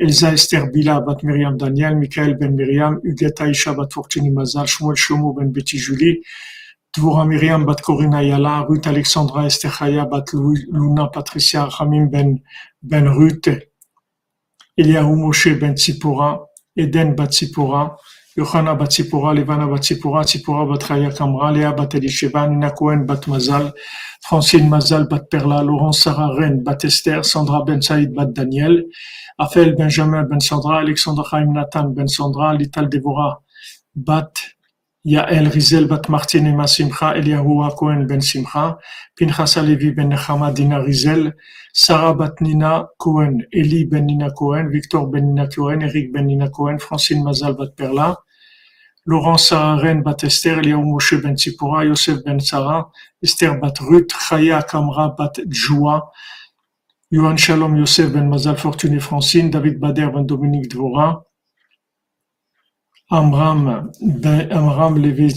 Elsa Esther Bila bat Myriam Daniel, Michael ben Myriam, Huguette Aisha bat Fortuny Mazal, Shmuel Shlomo ben Betty Julie, Dvora Myriam bat Corinna Yala, Ruth Alexandra Esther Chaya bat Luna Patricia Hamim ben, ben Ruth, Eliahu Moshe ben Tzipora, Eden bat Tzipora, Yohana bat Tzipora, Levana bat Tzipora, Tzipora Kamra, Léa bat Elisheva, Nina Cohen bat Mazal, Francine Mazal bat Perla, Laurent Sarah Ren bat Esther, Sandra ben Saïd bat Daniel, Raphaël Benjamin Ben Sandra, Alexandre Chaim Nathan Ben Sandra, Lital Devora Bat Yael Rizel Bat Martin Emma Simcha, Eliyahu Cohen Ben Simcha, Ben Nechama Dina Rizel, Sarah Bat Nina Cohen, Eli Ben Nina Cohen, Victor Ben Nina Cohen, Eric Ben Nina Cohen, Francine Mazal Bat Perla, Laurence Sarah Bat Esther, Moshe Ben Tzipora, Yosef Ben Sarah, Esther Bat Ruth, Chaya Kamra Bat Joua, Yohan Shalom Yosef ben Mazal Fortuné Francine, David Bader ben Dominique Dvora, Amram ben Amram Levi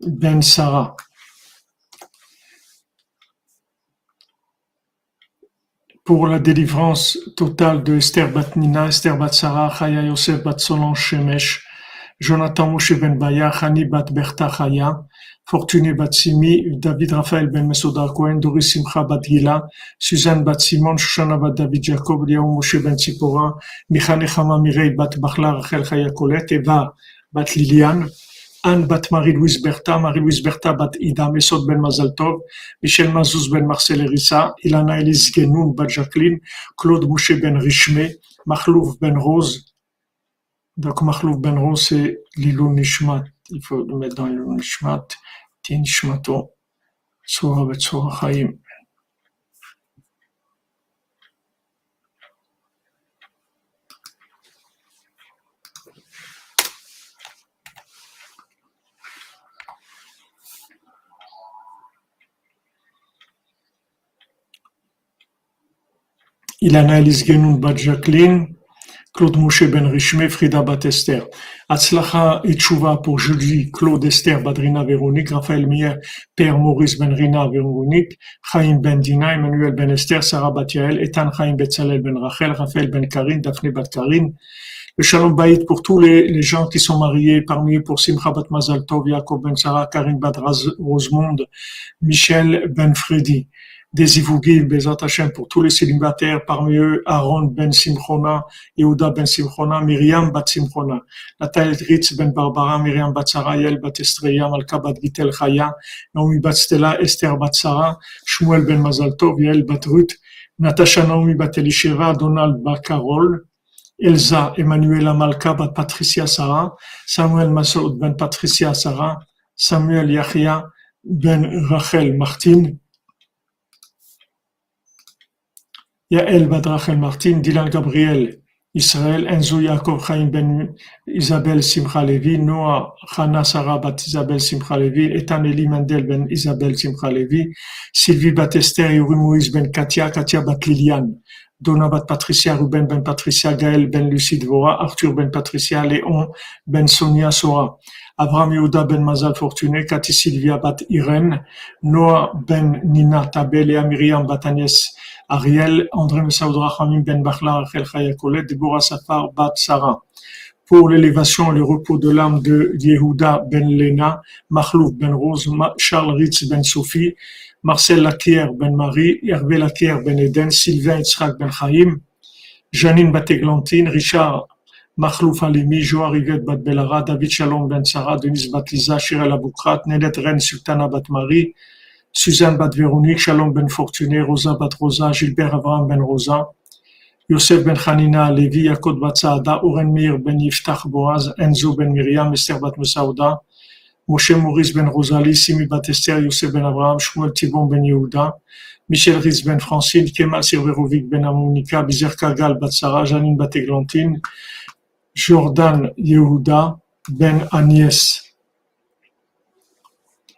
ben Sarah. Pour la délivrance totale de Esther Batnina, Esther Bat Sarah, Chaya Yosef Bat Solange Shemesh, Jonathan Moshe ben Baya, Hani Bat Berta Chaya, Fortuné Batsimi, David Raphaël Ben Mesoda Cohen, Doris Simcha Bat Gila, Suzanne Bat Simon, Shoshana Bat David Jacob, Liao Moshe Ben Tzipora, Michane Chama Mirei Bat Bachla Rachel Chaya Colette, Eva Bat Liliane, Anne Bat Marie-Louise Bertha, Marie-Louise Bertha Bat Ida Mesod Ben Mazaltov, Michel Mazouz Ben Marcel Erissa, Ilana Elise Genoun Bat Jacqueline, Claude Moshe Ben Richmé, Mahlouf Ben Rose, donc Mahlouf Ben Rose c'est Lilo Nishmat, il faut le mettre dans Lilo Nishmat, 天島と昭和部昭和院 Il analyse Genun Bajaklin, Claude Moshe Ben Richmé, Frida Batester. Atzlacha et pour Julie, Claude Esther, Badrina Véronique, Raphaël Mier, Père Maurice Ben Rina Véronique, Chaim Ben Dina, Emmanuel Ben Esther, Sarah Batiael, Ethan Chaim Betzalel Ben Rachel, Raphaël Ben Karine, Daphné Bat Karine. Le Shalom Baït pour tous les, gens qui sont mariés, parmi eux pour Simcha Bat Mazal Tov, Ben Sarah, Karine Bat Rosemonde, Michel Ben Freddy des Ivougim, Bezat Hashem, pour tous les célibataires, parmi eux Aaron Ben Simchona, Yehuda Ben Simchona, Myriam Bat Simchona, Nathalie Ritz Ben Barbara, Myriam Bat Sarayel, Bat Estreya, Malka Bat Gitel Chaya, Naomi Bat Stella, Esther Bat Sarah, Shmuel Ben Mazaltov, Yael Bat Ruth, Natasha Naomi Bat Elisheva, Donald Bat Carol, Elsa Emmanuela Malka Bat Patricia Sarah, Samuel Masoud Ben Patricia Sarah, Samuel Yahya Ben Rachel Martin, Yael Badrachel Martin, Dylan Gabriel Israël, Enzo Yaakov Chaim Ben Isabelle Simcha Levi, Noah Chana Sarah Bat Isabelle Simcha Levi, Etan Mendel Ben Isabelle Simcha Levi, Sylvie Batester Yuri Moïse Ben Katia, Katia Bat Liliane, Donna Bat Patricia, Ruben Ben Patricia, Gaël Ben Lucie Dvora, Arthur Ben Patricia, Léon Ben Sonia Sora, Abraham Yehuda Ben Mazal Fortuné, Cathy Sylvia Bat Irène, Noah Ben Nina Tabel et Miriam Bat Ariel, André Messaoudra Hamim Ben Bachla, Rachel Chayakolet, Deborah Safar Bat Sarah. Pour l'élévation et le repos de l'âme de Yehuda Ben Lena, Mahlouf Ben Rose, Charles Ritz Ben Sophie, Marcel Lakier Ben Marie, Hervé Lakier Ben Eden, Sylvain Yitzhak Ben Chaim, Janine Bateglantine, Richard Mahlouf Alimi, Joa Rivet Bat Belara, David Shalom Ben Sarah, Denise Batliza, Shirel Aboukrat, Nenet Ren Sultana Bat Marie, Suzanne Bat Véronique, Shalom Ben Fortuné, Rosa Bat Rosa, Gilbert Abraham Ben Rosa, Yosef ben Hanina, Levi, Yakot bat Saada, Oren Meir ben Yiftach Boaz, Enzo ben Miriam, Esther bat Mesauda, Moshe Maurice ben Rosalie, Simi bat Esther, Yosef ben Abraham, Shmuel Tibon ben Yehuda, Michel Riz ben Francine, Kemal Silverovic ben Amonika, Bizer Kagal bat Sarah, Janine bat Eglantine, Jordan Yehuda ben Agnès,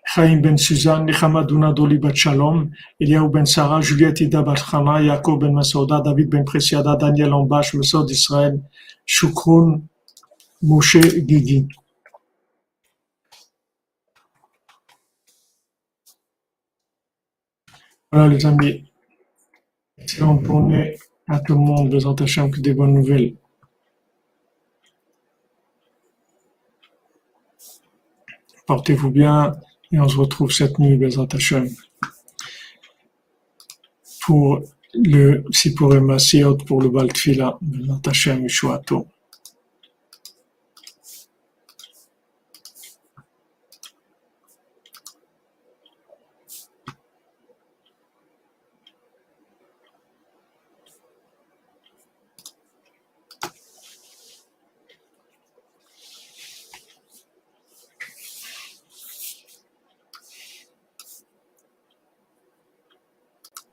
Chaim ben Suzanne, Nechama Doli bat Eliaou ben Sarah, Juliette Ida bat Chama, Yaakov ben Masouda, David ben Presiada, Daniel Ambash, Mesod Israël, Shukroun, Moshe Gigi. Voilà les amis, excellente journée à tout le monde, attachants que des bonnes nouvelles. Portez-vous bien et on se retrouve cette nuit, Bezat Hashem, pour le Sipurim Masiot, pour le Baltfila, Bezat Hashem.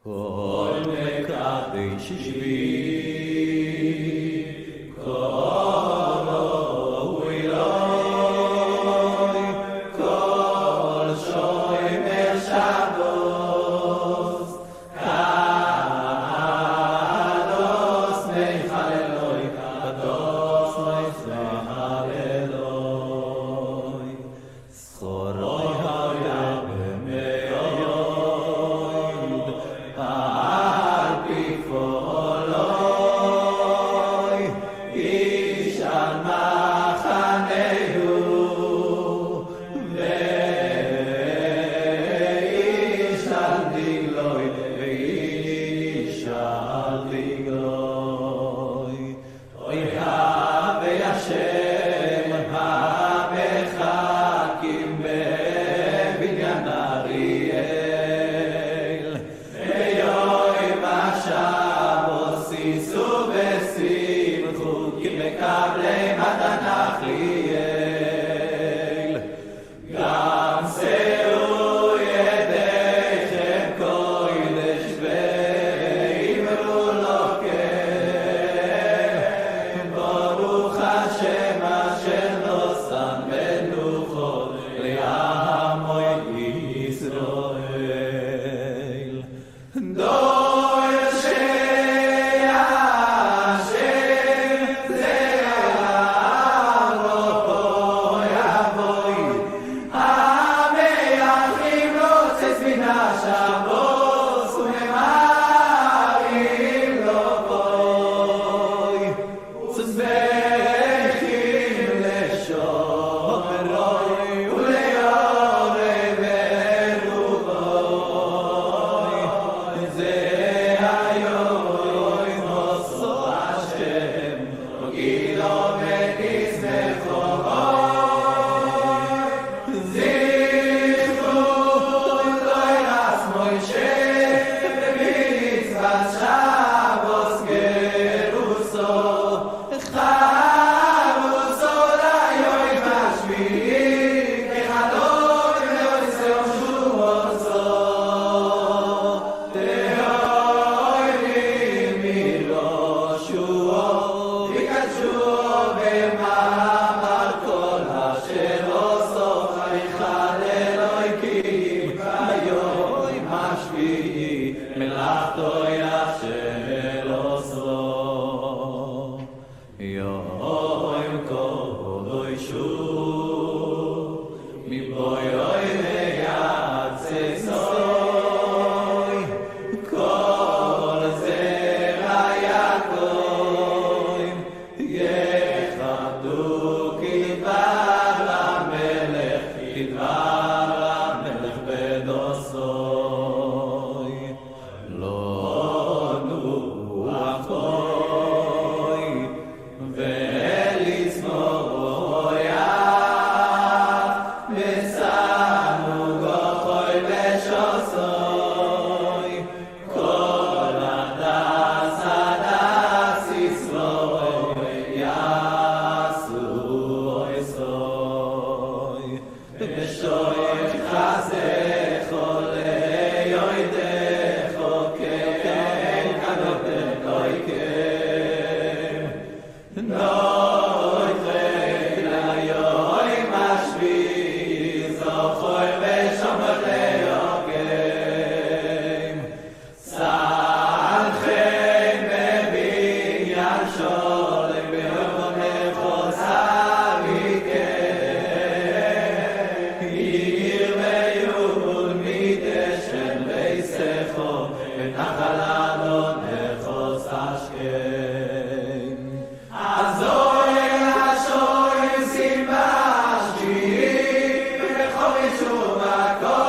Ой, не крадичі